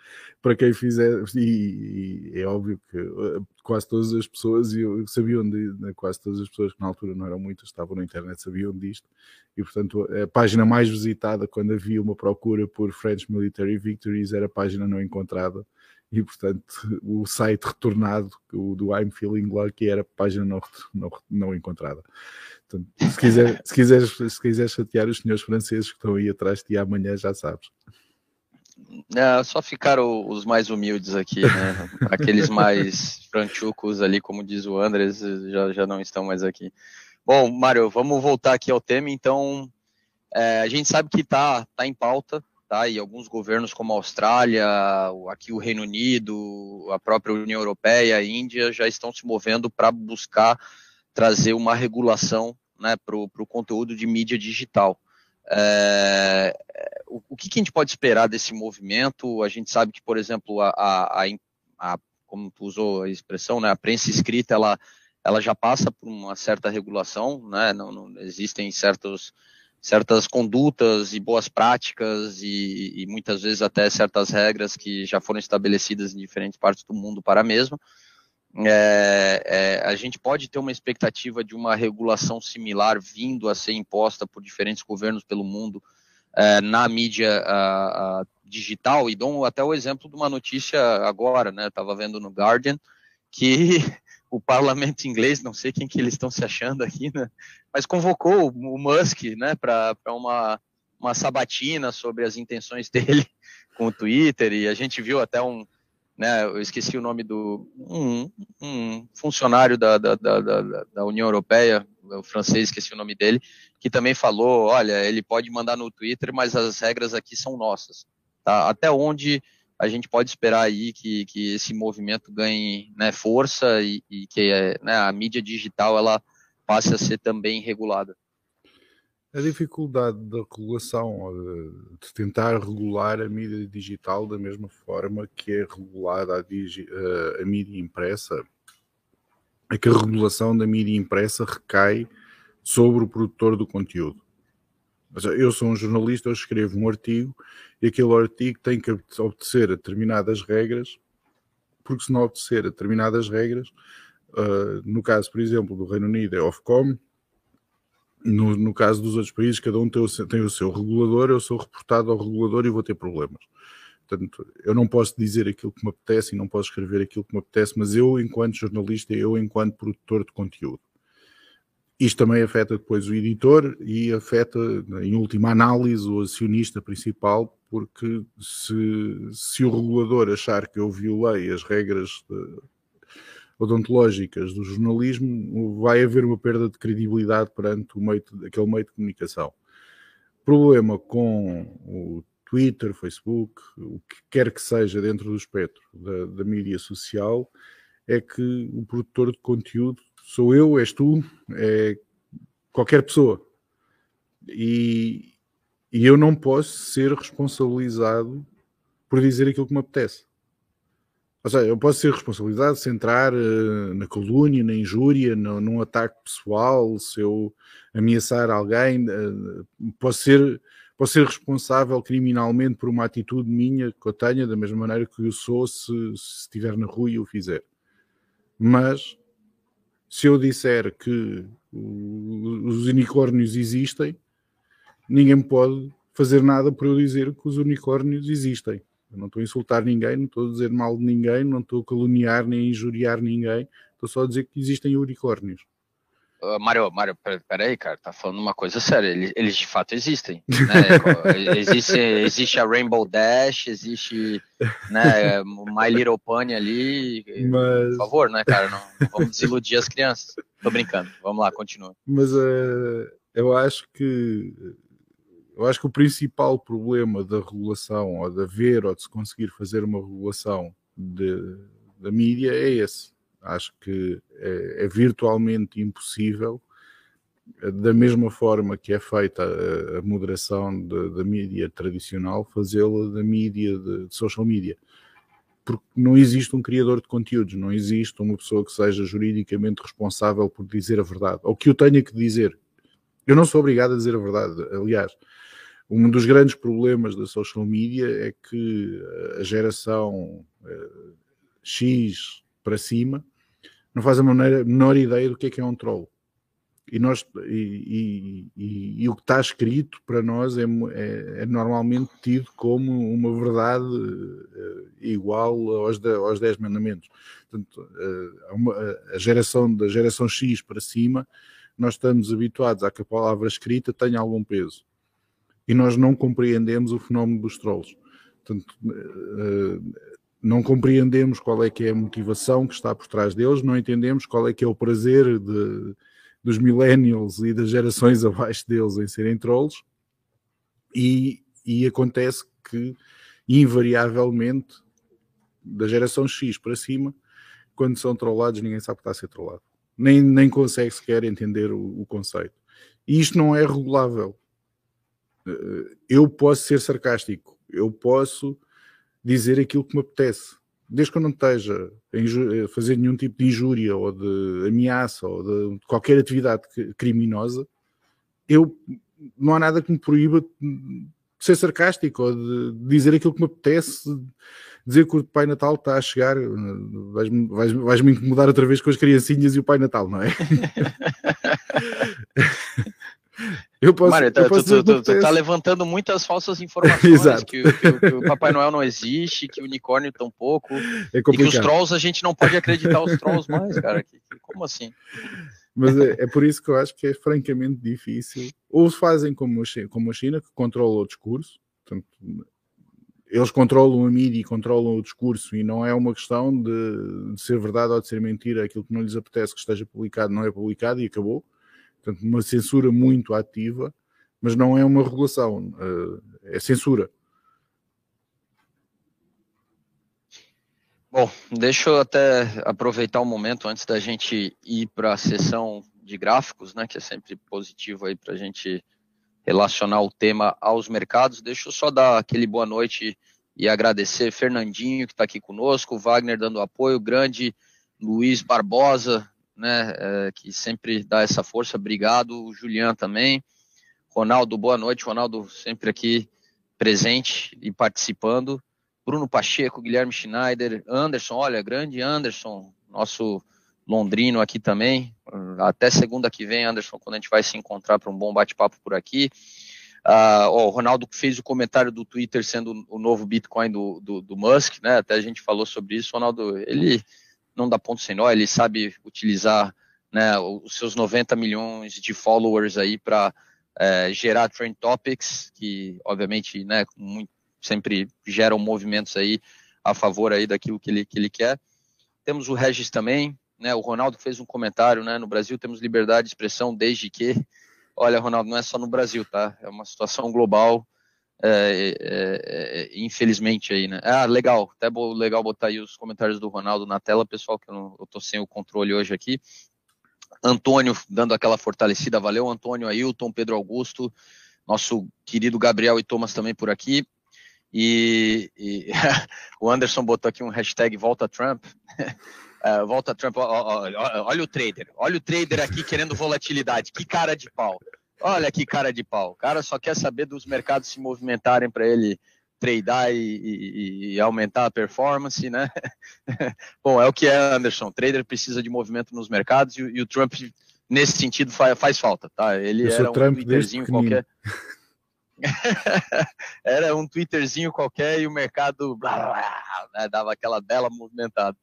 para quem fizer, e, e, é óbvio que quase todas as pessoas sabiam de, né, quase todas as pessoas que na altura não eram muitas, estavam na internet, sabiam disto, e portanto a página mais visitada quando havia uma procura por French Military Victories era a página não encontrada, e portanto o site retornado, o do I'm Feeling Lucky, era a página não, não, não encontrada. Portanto, se, quiser, se, quiseres, se quiseres chatear os senhores franceses que estão aí atrás de ti amanhã, já sabes. É, só ficaram os mais humildes aqui, né? Aqueles mais franchucos ali, como diz o Andres, já, já não estão mais aqui. Bom, Mário, vamos voltar aqui ao tema. Então, é, a gente sabe que está tá em pauta, tá? E alguns governos como a Austrália, aqui o Reino Unido, a própria União Europeia, a Índia, já estão se movendo para buscar trazer uma regulação né, para o conteúdo de mídia digital. É, o, o que, a gente pode esperar desse movimento? A gente sabe que, por exemplo, a, a, a, a como tu usou a expressão, né, a prensa escrita, ela, ela já passa por uma certa regulação, né, não, não existem certos, certas condutas e boas práticas e, e, muitas vezes até certas regras que já foram estabelecidas em diferentes partes do mundo para a mesma é, é, a gente pode ter uma expectativa de uma regulação similar vindo a ser imposta por diferentes governos pelo mundo é, na mídia a, a digital, e dou até o exemplo de uma notícia agora, né? Estava vendo no Guardian que o parlamento inglês, não sei quem que eles estão se achando aqui, né? Mas convocou o Musk, né, para uma, uma sabatina sobre as intenções dele com o Twitter, e a gente viu até um, né, eu esqueci o nome do um, um funcionário da, da, da, da, União Europeia, o francês, esqueci o nome dele, que também falou, olha, ele pode mandar no Twitter, mas as regras aqui são nossas. Tá? Até onde a gente pode esperar aí que, que esse movimento ganhe né, força e, e que né, a mídia digital ela passe a ser também regulada? A dificuldade da regulação, de tentar regular a mídia digital da mesma forma que é regulada a, digi, a, mídia impressa, é que a regulação da mídia impressa recai sobre o produtor do conteúdo. Eu sou um jornalista, eu escrevo um artigo e aquele artigo tem que obedecer a determinadas regras, porque se não obedecer a determinadas regras, uh, no caso, por exemplo, do Reino Unido é Ofcom, no, no, caso dos outros países, cada um tem o, tem o seu regulador, eu sou reportado ao regulador e vou ter problemas. Portanto, eu não posso dizer aquilo que me apetece e não posso escrever aquilo que me apetece, mas eu, enquanto jornalista, eu, enquanto produtor de conteúdo. Isto também afeta depois o editor e afeta, em última análise, o acionista principal, porque se, se o regulador achar que eu violei as regras de, odontológicas do jornalismo, vai haver uma perda de credibilidade perante o meio, aquele meio de comunicação. Problema com o Twitter, Facebook, o que quer que seja dentro do espectro da, da mídia social, é que o produtor de conteúdo sou eu, és tu, é qualquer pessoa. E, e eu não posso ser responsabilizado por dizer aquilo que me apetece. Ou seja, eu posso ser responsabilizado se entrar uh, na calúnia, na injúria, no, num ataque pessoal, se eu ameaçar alguém, uh, posso ser posso ser responsável criminalmente por uma atitude minha que eu tenha, da mesma maneira que eu sou se, se estiver na rua e o fizer. Mas se eu disser que os unicórnios existem, ninguém pode fazer nada por eu dizer que os unicórnios existem. Eu não estou a insultar ninguém, não estou a dizer mal de ninguém, não estou a caluniar nem a injuriar ninguém, estou só a dizer que existem unicórnios. Uh, Mário, Mário, peraí, cara, tá falando uma coisa séria. Eles, eles de fato existem. Né? existe, existe a Rainbow Dash, existe né, My Little Pony ali. Mas... Por favor, né, cara? Não, não, vamos desiludir as crianças. Tô brincando. Vamos lá, continua. Mas uh, eu acho que eu acho que o principal problema da regulação, ou de haver, ou de se conseguir fazer uma regulação de, da mídia é esse Acho que é, é virtualmente impossível, da mesma forma que é feita a, a moderação da mídia tradicional, fazê-la da mídia de, de social media porque não existe um criador de conteúdos, não existe uma pessoa que seja juridicamente responsável por dizer a verdade, ou que o tenha que dizer. Eu não sou obrigado a dizer a verdade. Aliás, um dos grandes problemas da social media é que a geração uh, X para cima não faz a menor ideia do que é que é um troll. E, nós, e, e, e o que está escrito para nós é, é, é, normalmente tido como uma verdade uh, igual aos, de, aos 10 mandamentos. Portanto, uh, uma, a geração da geração X para cima, nós estamos habituados a que a palavra escrita tenha algum peso. E nós não compreendemos o fenómeno dos trolls. Portanto, uh, não compreendemos qual é que é a motivação que está por trás deles, não entendemos qual é que é o prazer de, dos millennials e das gerações abaixo deles em serem trolls, e, e acontece que, invariavelmente, da geração X para cima, quando são trollados, ninguém sabe que está a ser trollado. Nem, nem consegue sequer entender o, o conceito. E isto não é regulável. Eu posso ser sarcástico, eu posso dizer aquilo que me apetece. Desde que eu não esteja a fazer nenhum tipo de injúria ou de ameaça ou de qualquer atividade criminosa, eu não há nada que me proíba de ser sarcástico ou de dizer aquilo que me apetece, dizer que o Pai Natal está a chegar, vais-me vais, vais incomodar outra vez com as criancinhas e o Pai Natal, não é? Eu posso, Mário, eu posso tu, tu, tu, tá levantando muitas falsas informações que, que, que, o Papai Noel não existe, que o unicórnio tampouco, é e que os trolls a gente não pode acreditar os trolls mais, cara. Que, como assim? Mas é, é, por isso que eu acho que é francamente difícil. Ou fazem como a China, como a China que controla o discurso, portanto, eles controlam a mídia e controlam o discurso, e não é uma questão de, de ser verdade ou de ser mentira, aquilo que não lhes apetece que esteja publicado não é publicado e acabou Portanto, uma censura muito ativa, mas não é uma regulação, eh, é censura. Bom, deixa eu até aproveitar o um momento antes da gente ir para a sessão de gráficos, né, que é sempre positivo aí para a gente relacionar o tema aos mercados. Deixa eu só dar aquele boa noite e agradecer Fernandinho que está aqui conosco, Wagner dando apoio, grande Luiz Barbosa né, é, que sempre dá essa força. Obrigado, o Julian também. Ronaldo, boa noite. Ronaldo sempre aqui presente e participando. Bruno Pacheco, Guilherme Schneider, Anderson, olha, grande Anderson, nosso londrino aqui também. Até segunda que vem, Anderson, quando a gente vai se encontrar para um bom bate-papo por aqui. Uh, ó, o Ronaldo fez o comentário do Twitter sendo o novo Bitcoin do, do, do, Musk, né? Até a gente falou sobre isso. Ronaldo, ele não dá ponto sem nó, ele sabe utilizar né, os seus 90 milhões de followers aí para é, gerar trend topics, que obviamente né, muito, sempre geram movimentos aí a favor aí daquilo que ele, que ele quer. Temos o Regis também, né, o Ronaldo fez um comentário, né, no Brasil temos liberdade de expressão desde que, olha Ronaldo, não é só no Brasil, tá, é uma situação global, é, é, é, infelizmente aí, né, ah, legal, até legal botar aí os comentários do Ronaldo na tela, pessoal, que eu, não, eu tô sem o controle hoje aqui, Antônio dando aquela fortalecida, valeu Antônio, Ailton, Pedro Augusto, nosso querido Gabriel e Thomas também por aqui. E, e o Anderson botou aqui um hashtag Volta Trump. uh, volta Trump, olha, olha o trader, olha o trader aqui querendo volatilidade, que cara de pau. Olha que cara de pau. O cara só quer saber dos mercados se movimentarem para ele tradear e, e, e, aumentar a performance, né? Bom, é o que é Anderson. O trader precisa de movimento nos mercados e, e o Trump, nesse sentido, faz, faz falta, tá? Ele era um Trump Twitterzinho qualquer. era um Twitterzinho qualquer e o mercado blá, blá, né, dava aquela bela movimentada.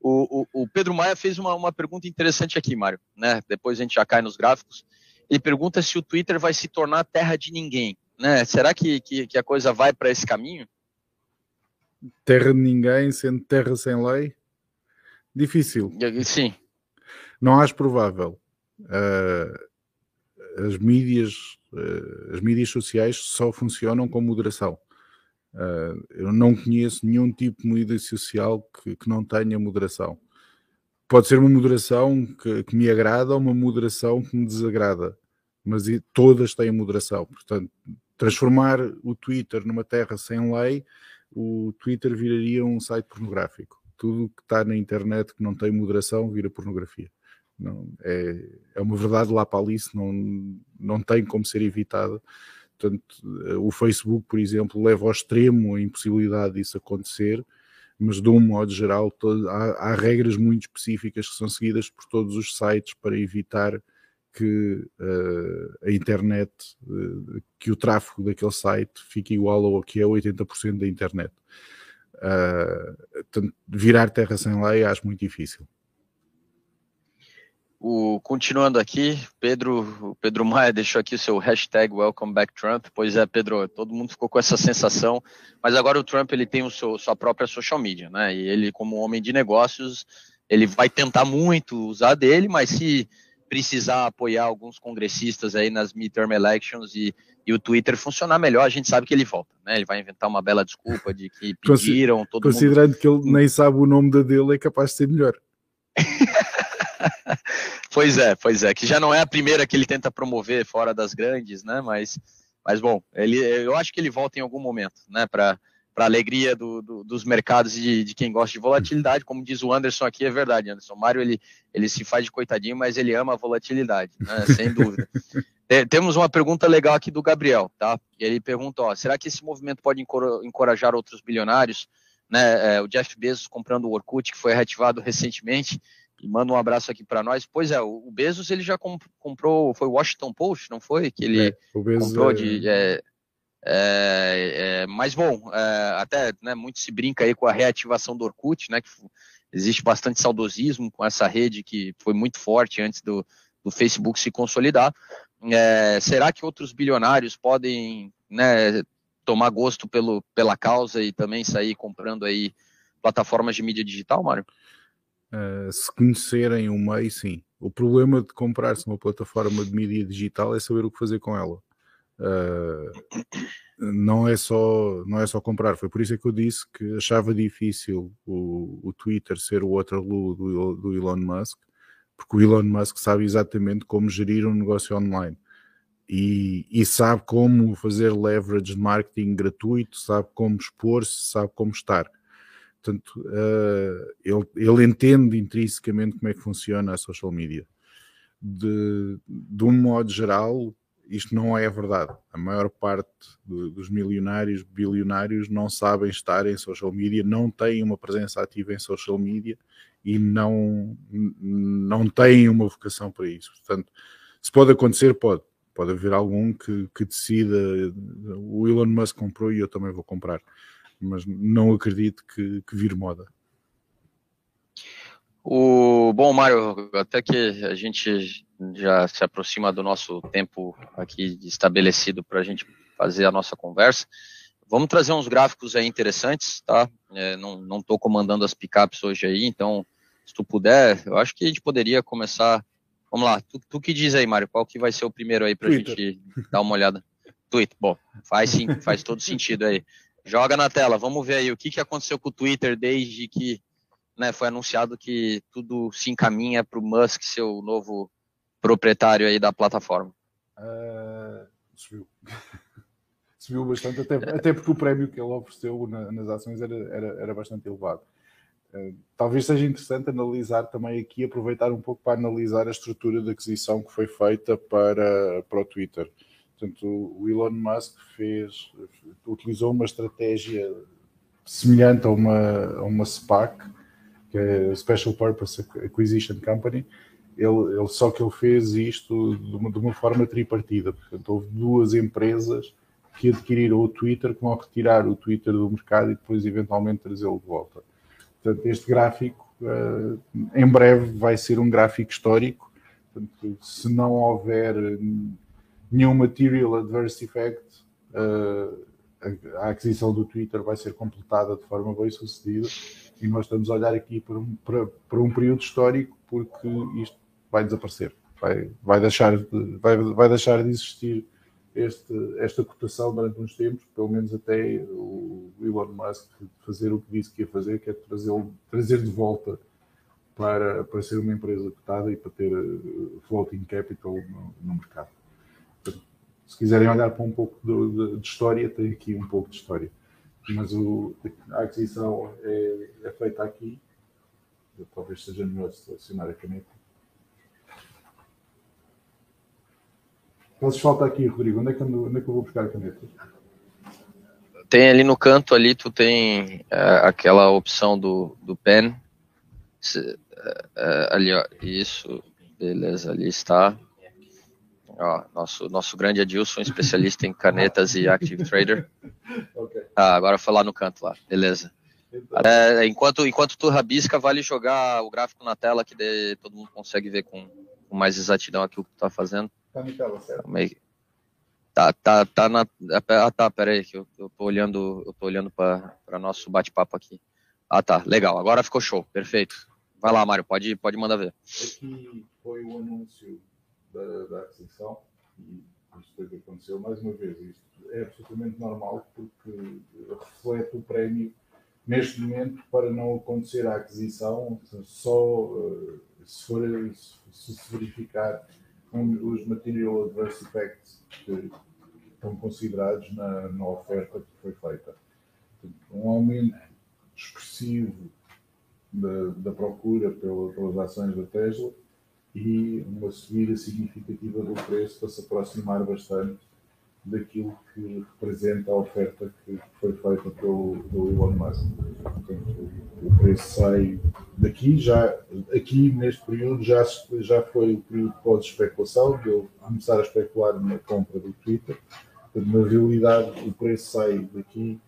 O, o, o, Pedro Maia fez uma, uma pergunta interessante aqui, Mário. Né? Depois a gente já cai nos gráficos. Ele pergunta se o Twitter vai se tornar terra de ninguém. Né? Será que, que, que a coisa vai para esse caminho? Terra de ninguém, sendo terra sem lei? Difícil. Sim. Não acho provável. Uh, as mídias uh, as mídias sociais só funcionam com moderação. Uh, eu não conheço nenhum tipo de mídia social que, que, não tenha moderação. Pode ser uma moderação que, que, me agrada ou uma moderação que me desagrada, mas todas têm moderação. Portanto, transformar o Twitter numa terra sem lei, o Twitter viraria um site pornográfico. Tudo que está na internet que não tem moderação vira pornografia. Não, é, é uma verdade lá para Alice, não, não tem como ser evitada. Portanto, o Facebook, por exemplo, leva ao extremo a impossibilidade disso acontecer, mas de um modo geral todo, há, há, regras muito específicas que são seguidas por todos os sites para evitar que uh, a internet, uh, que o tráfego daquele site fique igual ao que é 80% da internet. Uh, virar terra sem lei acho muito difícil. O, continuando aqui, Pedro, Pedro Maia deixou aqui o seu hashtag Welcome Back Trump. Pois é, Pedro, todo mundo ficou com essa sensação, mas agora o Trump ele tem o seu, sua própria social media, né? E ele, como homem de negócios, ele vai tentar muito usar dele, mas se precisar apoiar alguns congressistas aí nas midterm elections e, e o Twitter funcionar melhor, a gente sabe que ele volta, né? Ele vai inventar uma bela desculpa de que pediram todo Considerando mundo... que ele nem sabe o nome da dele, é capaz de ser melhor. pois é, pois é, que já não é a primeira que ele tenta promover fora das grandes, né? Mas, mas bom, ele, eu acho que ele volta em algum momento, né? Para para alegria do, do, dos mercados e de quem gosta de volatilidade, como diz o Anderson aqui, é verdade, Anderson. O Mário ele, ele se faz de coitadinho, mas ele ama a volatilidade, né? sem dúvida. Temos uma pergunta legal aqui do Gabriel, tá? Ele pergunta: ó, será que esse movimento pode encorajar outros bilionários? Né? É, o Jeff Bezos comprando o Orkut, que foi reativado recentemente, e manda um abraço aqui para nós. Pois é, o Bezos ele já comprou, foi o Washington Post, não foi? Que ele é, comprou é... de. É, é, mas bom, é, até né, muito se brinca aí com a reativação do Orkut, né? Que existe bastante saudosismo com essa rede que foi muito forte antes do, do Facebook se consolidar. É, será que outros bilionários podem né, tomar gosto pelo, pela causa e também sair comprando aí plataformas de mídia digital, Mário? Uh, se conhecerem o meio, sim. O problema de comprar-se uma plataforma de mídia digital é saber o que fazer com ela. Uh, não é só não é só comprar. Foi por isso é que eu disse que achava difícil o, o Twitter ser o outro do, do Elon Musk, porque o Elon Musk sabe exatamente como gerir um negócio online. E, e, sabe como fazer leverage de marketing gratuito, sabe como expor-se, sabe como estar. Portanto, uh, ele, ele entende intrinsecamente como é que funciona a social media. De, de um modo geral, isto não é verdade. A maior parte do, dos milionários, bilionários, não sabem estar em social media, não têm uma presença ativa em social media e não, não têm uma vocação para isso. Portanto, se pode acontecer, pode. Pode haver algum que, que decida o Elon Musk comprou e eu também vou comprar. Mas não acredito que, que vire moda. O bom Mário, até que a gente já se aproxima do nosso tempo aqui estabelecido para a gente fazer a nossa conversa. Vamos trazer uns gráficos aí interessantes, tá? É, não estou comandando as picapes hoje aí, então, se tu puder, eu acho que a gente poderia começar. Vamos lá, tu, tu que diz aí, Mário, qual que vai ser o primeiro aí para a gente dar uma olhada? Twitter, bom, faz sim, faz todo sentido aí. Joga na tela, vamos ver aí o que, que aconteceu com o Twitter desde que né, foi anunciado que tudo se encaminha para o Musk ser o novo proprietário aí da plataforma. Uh, subiu. subiu bastante, até, até porque o prémio que ele ofereceu na, nas ações era, era, era bastante elevado. Uh, talvez seja interessante analisar também aqui, aproveitar um pouco para analisar a estrutura de aquisição que foi feita para, para o Twitter. Portanto, o Elon Musk fez, utilizou uma estratégia semelhante a uma, a uma SPAC, que é Special Purpose Acquisition Company, ele, ele, só que ele fez isto de uma, de uma, forma tripartida. Portanto, houve duas empresas que adquiriram o Twitter que vão retirar o Twitter do mercado e depois eventualmente trazê-lo de volta. Portanto, este gráfico uh, em breve vai ser um gráfico histórico. Portanto, se não houver nenhum material adverse effect, uh, a, a aquisição do Twitter vai ser completada de forma bem sucedida e nós estamos a olhar aqui para um, para, para um período histórico porque isto vai desaparecer, vai, vai, deixar, de, vai, vai deixar de existir este, esta cotação durante uns tempos, pelo menos até o Elon Musk fazer o que disse que ia fazer, que é trazer, de volta para, para ser uma empresa cotada e para ter uh, floating capital no, no mercado. Se quiserem olhar para um pouco de, de, de história, tem aqui um pouco de história mas o, a aquisição é, é feita aqui. Eu, talvez seja melhor selecionar a caneta. Então, falta aqui, Rodrigo. Onde é, que onde é que eu vou buscar a caneta? Tem ali no canto ali, tu tem uh, aquela opção do, do pen. Se, uh, uh, ali, ó, isso, beleza, ali está. Ó, nosso, nosso grande Adilson, especialista em canetas e Active Trader. Okay. Ah, agora foi lá no canto lá, beleza. Então. É, enquanto, enquanto tu rabisca, vale jogar o gráfico na tela que de, todo mundo consegue ver com, com mais exatidão aquilo que tu tá fazendo. Tá na tela, certo? Tá, tá, tá na. Ah, tá, peraí, que eu, eu tô olhando, eu tô olhando para nosso bate-papo aqui. Ah, tá, legal, agora ficou show, perfeito. Vai lá, Mário, pode, pode mandar ver. Aqui foi o anúncio da, da aquisição e isto foi o que aconteceu. Mais uma vez, isto é absolutamente normal porque reflete o prémio neste momento para não acontecer a aquisição só uh, se for se, se verificar os material adverse effects que estão considerados na, na oferta que foi feita. Um aumento expressivo da, da procura pela, pelas ações da Tesla e uma subida significativa do preço para se aproximar bastante daquilo que representa a oferta que foi feita pelo, pelo Elon Musk. Portanto, o preço sai daqui, já, aqui neste período já, já foi o período pós-especulação, de eu começar a especular na compra do Twitter. Portanto, na realidade, o preço sai daqui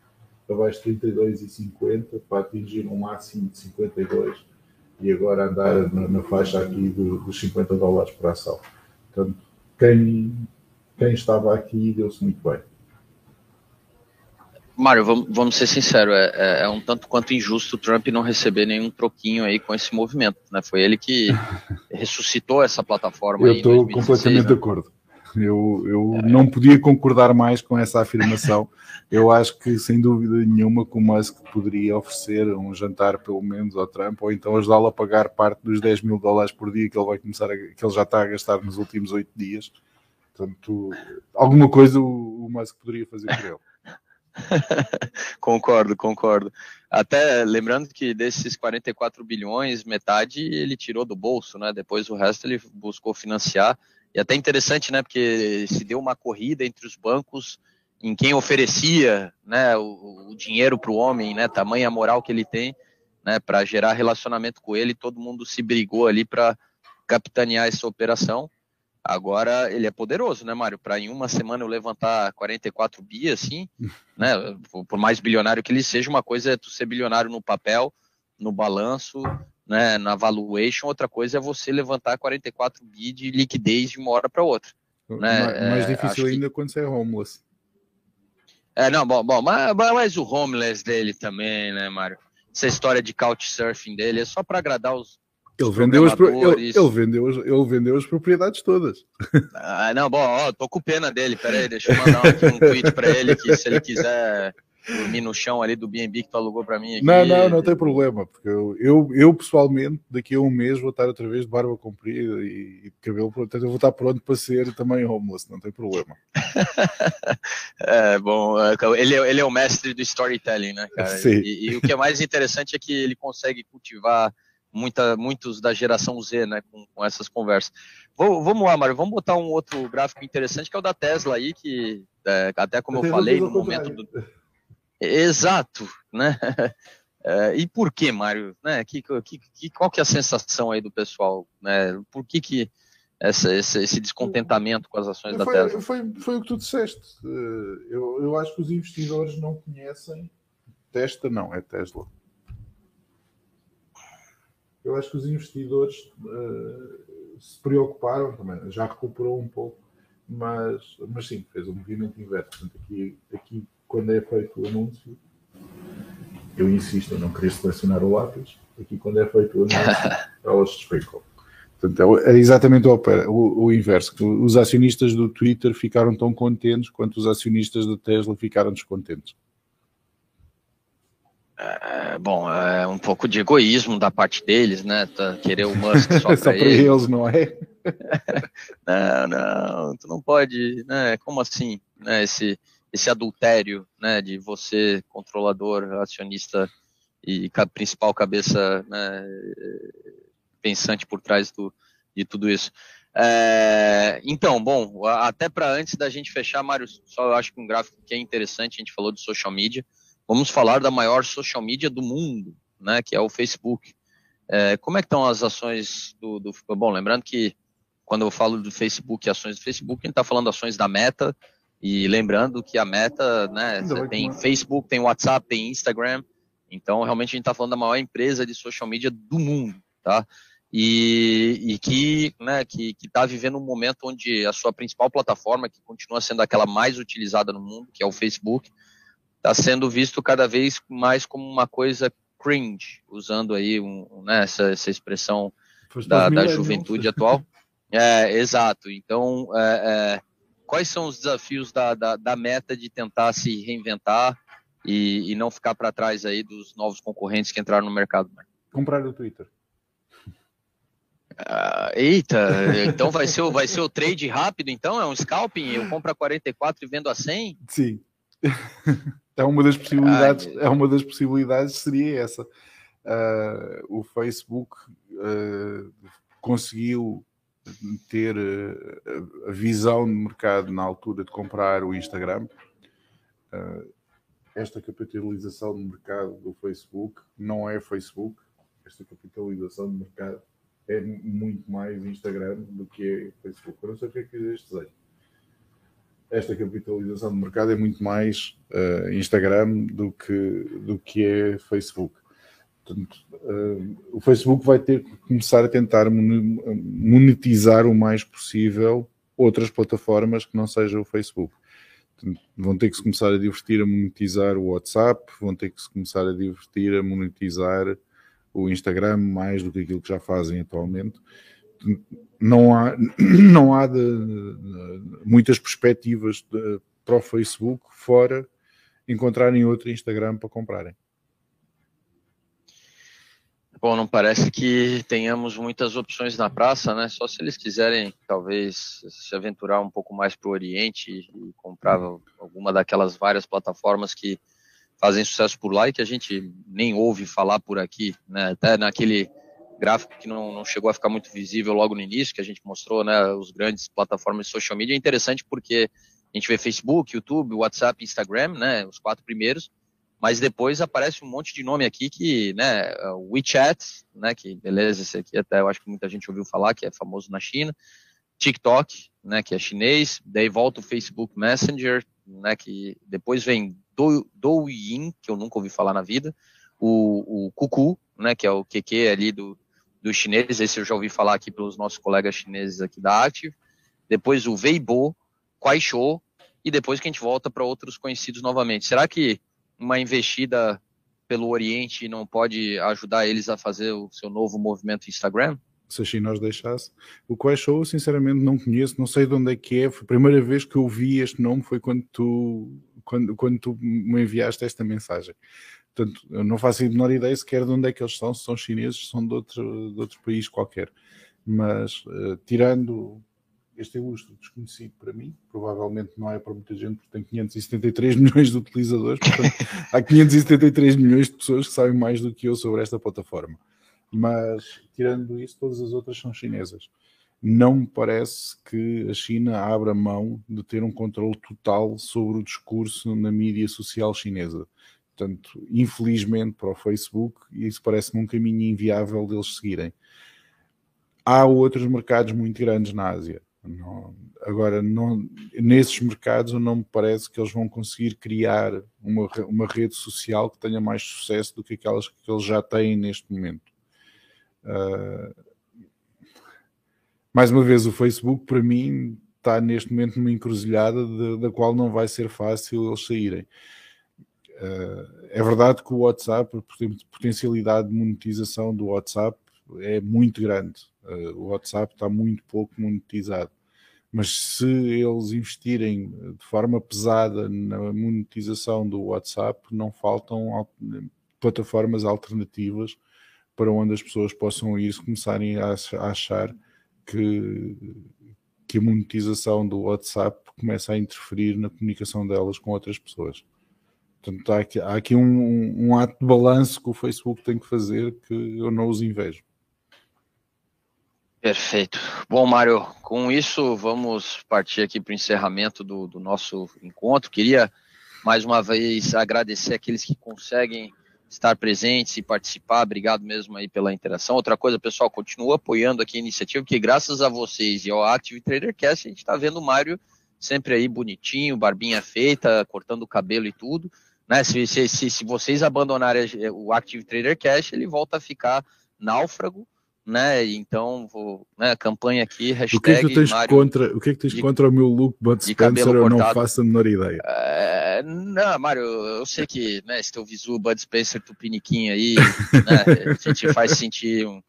abaixo de 32,50 para atingir um máximo de 52 e agora andar na, na faixa aqui do, dos 50 dólares por ação. Portanto, quem, quem estava aqui deu-se muito bem. Mário, vamos, vamos ser sinceros, é, é, é, um tanto quanto injusto o Trump não receber nenhum troquinho aí com esse movimento, né? Foi ele que ressuscitou essa plataforma. Eu estou completamente né? de acordo. Eu, eu não podia concordar mais com essa afirmação. Eu acho que, sem dúvida nenhuma, que o Musk poderia oferecer um jantar, pelo menos, ao Trump, ou então ajudá-lo a pagar parte dos 10 mil dólares por dia que ele vai começar a, que ele já está a gastar nos últimos oito dias. Portanto, alguma coisa o, o Musk poderia fazer por ele. concordo, concordo. Até lembrando que desses 44 bilhões, metade ele tirou do bolso, né? Depois o resto ele buscou financiar E até interessante, né? Porque se deu uma corrida entre os bancos em quem oferecia, né, o, o dinheiro para o homem, né, tamanha moral que ele tem, né, para gerar relacionamento com ele. Todo mundo se brigou ali para capitanear essa operação. Agora ele é poderoso, né, Mário? Para em uma semana eu levantar 44 bi, assim, né? Por mais bilionário que ele seja, uma coisa é tu ser bilionário no papel, no balanço, né, na valuation, outra coisa é você levantar 44 bi de liquidez de uma hora para outra. Né? Mais, é, difícil ainda que... quando você é homeless. É, não, bom, bom mas, mas o homeless dele também, né, Mário? Essa história de couchsurfing dele é só para agradar os, ele vendeu, as, ele, ele, vendeu, ele vendeu as propriedades todas. Ah, não, bom, ó, tô com pena dele. Pera aí, deixa eu mandar aqui um tweet para ele que se ele quiser dormir no chão ali do BNB que tu alugou para mim. Aqui, não, não, não tem problema, porque eu, eu, eu, pessoalmente daqui a um mês vou estar outra vez de barba comprida e, e cabelo, portanto eu vou estar pronto para ser também homeless, não tem problema. é, bom, é, ele, é, ele é o mestre do storytelling, né, cara? Sim. E, e o que é mais interessante é que ele consegue cultivar muita, muitos da geração Z, né, com, com essas conversas. Vou, vamos lá, Mário, vamos botar um outro gráfico interessante que é o da Tesla aí, que é, até como eu, eu falei no momento do... Exato, né? É, e por que, Mário? Né? Que, que, qual que é a sensação aí do pessoal? Né? Por que, que essa, esse, esse descontentamento com as ações foi, da Tesla? Foi, foi o que tu disseste. Eh, eu, eu acho que os investidores não conhecem Tesla, não, é Tesla eu acho que os investidores uh, se preocuparam também, já recuperou um pouco, mas, mas sim, fez um movimento inverso. Portanto, aqui, aqui, quando é feito o anúncio, eu insisto em não querer selecionar o lápis, aqui quando é feito o anúncio, elas despecam. Portanto, é, é exatamente o, o, o, inverso. Os acionistas do Twitter ficaram tão contentes quanto os acionistas da Tesla ficaram descontentes. É, bom, é um pouco de egoísmo da parte deles, né? Tá, querer o Musk só para eles. eles, não é? não, não, tu não pode, né? Como assim, né? Esse, esse adultério, né? De você, controlador, acionista e principal cabeça né, pensante por trás do, de tudo isso. É, então, bom, até para antes da gente fechar, Mário, só eu acho que um gráfico que é interessante, a gente falou de social media, vamos falar da maior social media do mundo, né, que é o Facebook. É, como é que estão as ações do, do, Bom, lembrando que quando eu falo do Facebook e ações do Facebook, a gente está falando ações da Meta, e lembrando que a Meta, né, tem Facebook, tem WhatsApp, tem Instagram, então realmente a gente está falando da maior empresa de social media do mundo, tá? E, e que né, que está vivendo um momento onde a sua principal plataforma, que continua sendo aquela mais utilizada no mundo, que é o Facebook, está sendo visto cada vez mais como uma coisa cringe, usando aí um, né, essa, essa expressão da, da juventude atual. É, exato. Então, é, é, quais são os desafios da, da, da, meta de tentar se reinventar e, e não ficar para trás aí dos novos concorrentes que entraram no mercado? Né? Comprar o Twitter. Uh, eita, então vai ser, vai ser o trade rápido, então? É um scalping? Eu compro a 44 e vendo a 100? Sim. É uma das possibilidades, é uma das possibilidades seria essa. Uh, o Facebook uh, conseguiu ter uh, a visão de mercado na altura de comprar o Instagram. esta capitalização de mercado do Facebook não é Facebook. Esta capitalização de mercado é muito mais Instagram do que é Facebook. Eu não sei o que é que é este esta capitalização de mercado é muito mais uh, Instagram do que, do que é Facebook. Portanto, uh, o Facebook vai ter que começar a tentar monetizar o mais possível outras plataformas que não sejam o Facebook. Portanto, vão ter que se começar a divertir a monetizar o WhatsApp, vão ter que se começar a divertir a monetizar o Instagram mais do que aquilo que já fazem atualmente não há, não há de, de, muitas perspectivas de, para o Facebook fora encontrarem outro Instagram para comprarem. Bom, não parece que tenhamos muitas opções na praça, né? Só se eles quiserem, talvez, se aventurar um pouco mais para o Oriente e comprar alguma daquelas várias plataformas que fazem sucesso por lá e que a gente nem ouve falar por aqui, né? Até naquele gráfico que não, não, chegou a ficar muito visível logo no início, que a gente mostrou, né, os grandes plataformas de social media, é interessante porque a gente vê Facebook, YouTube, WhatsApp, Instagram, né, os quatro primeiros, mas depois aparece um monte de nome aqui que, né, WeChat, né, que beleza, esse aqui até eu acho que muita gente ouviu falar, que é famoso na China, TikTok, né, que é chinês, daí volta o Facebook Messenger, né, que depois vem Douyin, que eu nunca ouvi falar na vida, o, o Cucu, né, que é o QQ ali do, do chinês, esse eu já ouvi falar aqui pelos nossos colegas chineses aqui da Active, depois o Weibo, Kuaishou, e depois que a gente volta para outros conhecidos novamente. Será que uma investida pelo Oriente não pode ajudar eles a fazer o seu novo movimento Instagram? Se a China os deixasse. O Kuaishou, sinceramente, não conheço, não sei de onde é que é. Foi a primeira vez que eu vi este nome foi quando tu, quando, quando tu me enviaste esta mensagem. Portanto, eu não faço a menor ideia sequer de onde é que eles são, se são chineses, se são de outro, de outro país qualquer. Mas, uh, tirando este ilustre desconhecido para mim, provavelmente não é para muita gente, porque tem 573 milhões de utilizadores, portanto, há 573 milhões de pessoas que sabem mais do que eu sobre esta plataforma. Mas, tirando isso, todas as outras são chinesas. Não me parece que a China abra mão de ter um controle total sobre o discurso na mídia social chinesa. Portanto, infelizmente para o Facebook, isso parece-me um caminho inviável deles seguirem. Há outros mercados muito grandes na Ásia. Não, agora, não, nesses mercados, não me parece que eles vão conseguir criar uma, uma rede social que tenha mais sucesso do que aquelas que eles já têm neste momento. Uh, mais uma vez, o Facebook, para mim, está neste momento numa encruzilhada de, da qual não vai ser fácil eles saírem. Uh, é verdade que o WhatsApp, a potencialidade de monetização do WhatsApp é muito grande. Uh, o WhatsApp está muito pouco monetizado. Mas se eles investirem de forma pesada na monetização do WhatsApp, não faltam plataformas alternativas para onde as pessoas possam ir se começarem a achar que, que a monetização do WhatsApp começa a interferir na comunicação delas com outras pessoas. Portanto, há aqui, há aqui um, um, ato de balanço que o Facebook tem que fazer que eu não os invejo. Perfeito. Bom, Mário, com isso vamos partir aqui para o encerramento do, do nosso encontro. Queria mais uma vez agradecer aqueles que conseguem estar presentes e participar. Obrigado mesmo aí pela interação. Outra coisa, pessoal, continua apoiando aqui a iniciativa, que graças a vocês e ao Active Trader Cast, a gente está vendo o Mário sempre aí bonitinho, barbinha feita, cortando o cabelo e tudo. Né? Se, se, se, se vocês abandonarem o Active Trader Cash, ele volta a ficar náufrago, né? Então, vou, né, campanha aqui, hashtag o que é que tu tens Mário, contra, o que é que tens de, contra o meu look Bud Spencer? Eu não faço a menor ideia. É, não, Mário, eu sei que né, esse teu visu Bud Spencer tupiniquinho aí, né, a gente faz sentir um,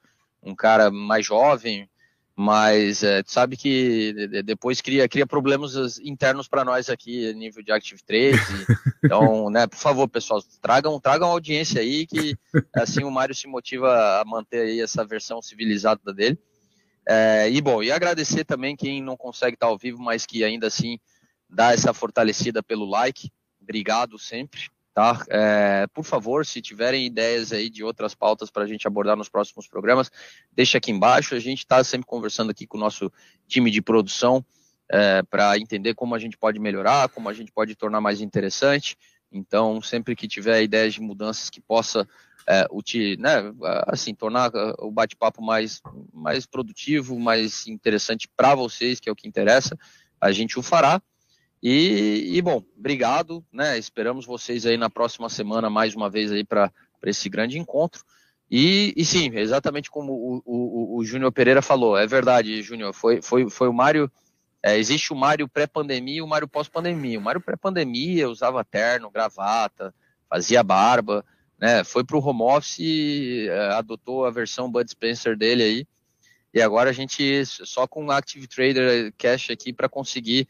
um cara mais jovem, mas é, tu sabe que depois cria, cria problemas internos para nós aqui, nível de Active Trade. então, né, por favor, pessoal, tragam, tragam audiência aí, que assim o Mário se motiva a manter aí essa versão civilizada dele. É, e bom, e agradecer também quem não consegue estar ao vivo, mas que ainda assim dá essa fortalecida pelo like. Obrigado sempre. Tá? É, por favor, se tiverem ideias aí de outras pautas para a gente abordar nos próximos programas, deixa aqui embaixo. A gente está sempre conversando aqui com o nosso time de produção é, para entender como a gente pode melhorar, como a gente pode tornar mais interessante. Então, sempre que tiver ideias de mudanças que possa é, util, né, assim, tornar o bate-papo mais, mais produtivo, mais interessante para vocês, que é o que interessa, a gente o fará. E, e, bom, obrigado, né? Esperamos vocês aí na próxima semana mais uma vez aí para esse grande encontro. E, e, sim, exatamente como o, o, o Júnior Pereira falou, é verdade, Júnior, foi, foi, foi o Mário. É, existe o Mário pré-pandemia e o Mário pós-pandemia. O Mário pré-pandemia usava terno, gravata, fazia barba, né? Foi para o home office, é, adotou a versão Bud Spencer dele aí. E agora a gente só com o Active Trader Cash aqui para conseguir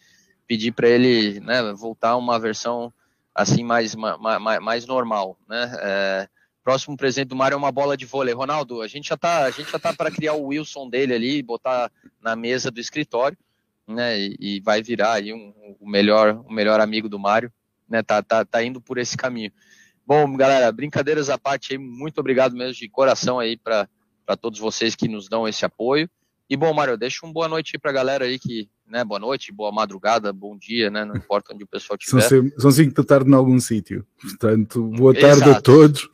pedir para ele né, voltar uma versão assim mais, mais, mais normal, né? É, próximo presente do Mário é uma bola de vôlei. Ronaldo, a gente já tá, a gente já tá para criar o Wilson dele ali, botar na mesa do escritório, né? E, e vai virar aí um, o melhor, o melhor amigo do Mário, né? Tá, tá, tá indo por esse caminho. Bom, galera, brincadeiras à parte aí, muito obrigado mesmo de coração aí para todos vocês que nos dão esse apoio. E bom, Mário, deixa uma boa noite para a galera aí que, né, boa noite, boa madrugada, bom dia, né, não importa onde o pessoal estiver. São, cinco da tarde em algum sítio, portanto, boa tarde Exato. a todos.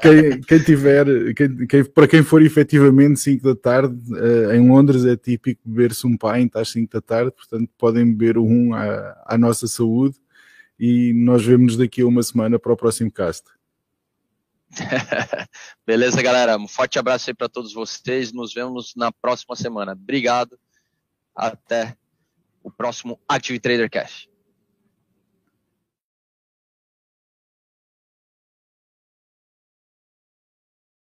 quem, quem, tiver, quem, quem, para quem for efetivamente 5 da tarde, uh, em Londres é típico beber-se um pint às 5 da tarde, portanto podem beber um à, à nossa saúde e nós vemos daqui a uma semana para o próximo cast. Beleza, galera. Um forte abraço aí para todos vocês. Nos vemos na próxima semana. Obrigado. Até o próximo Active Trader Cash.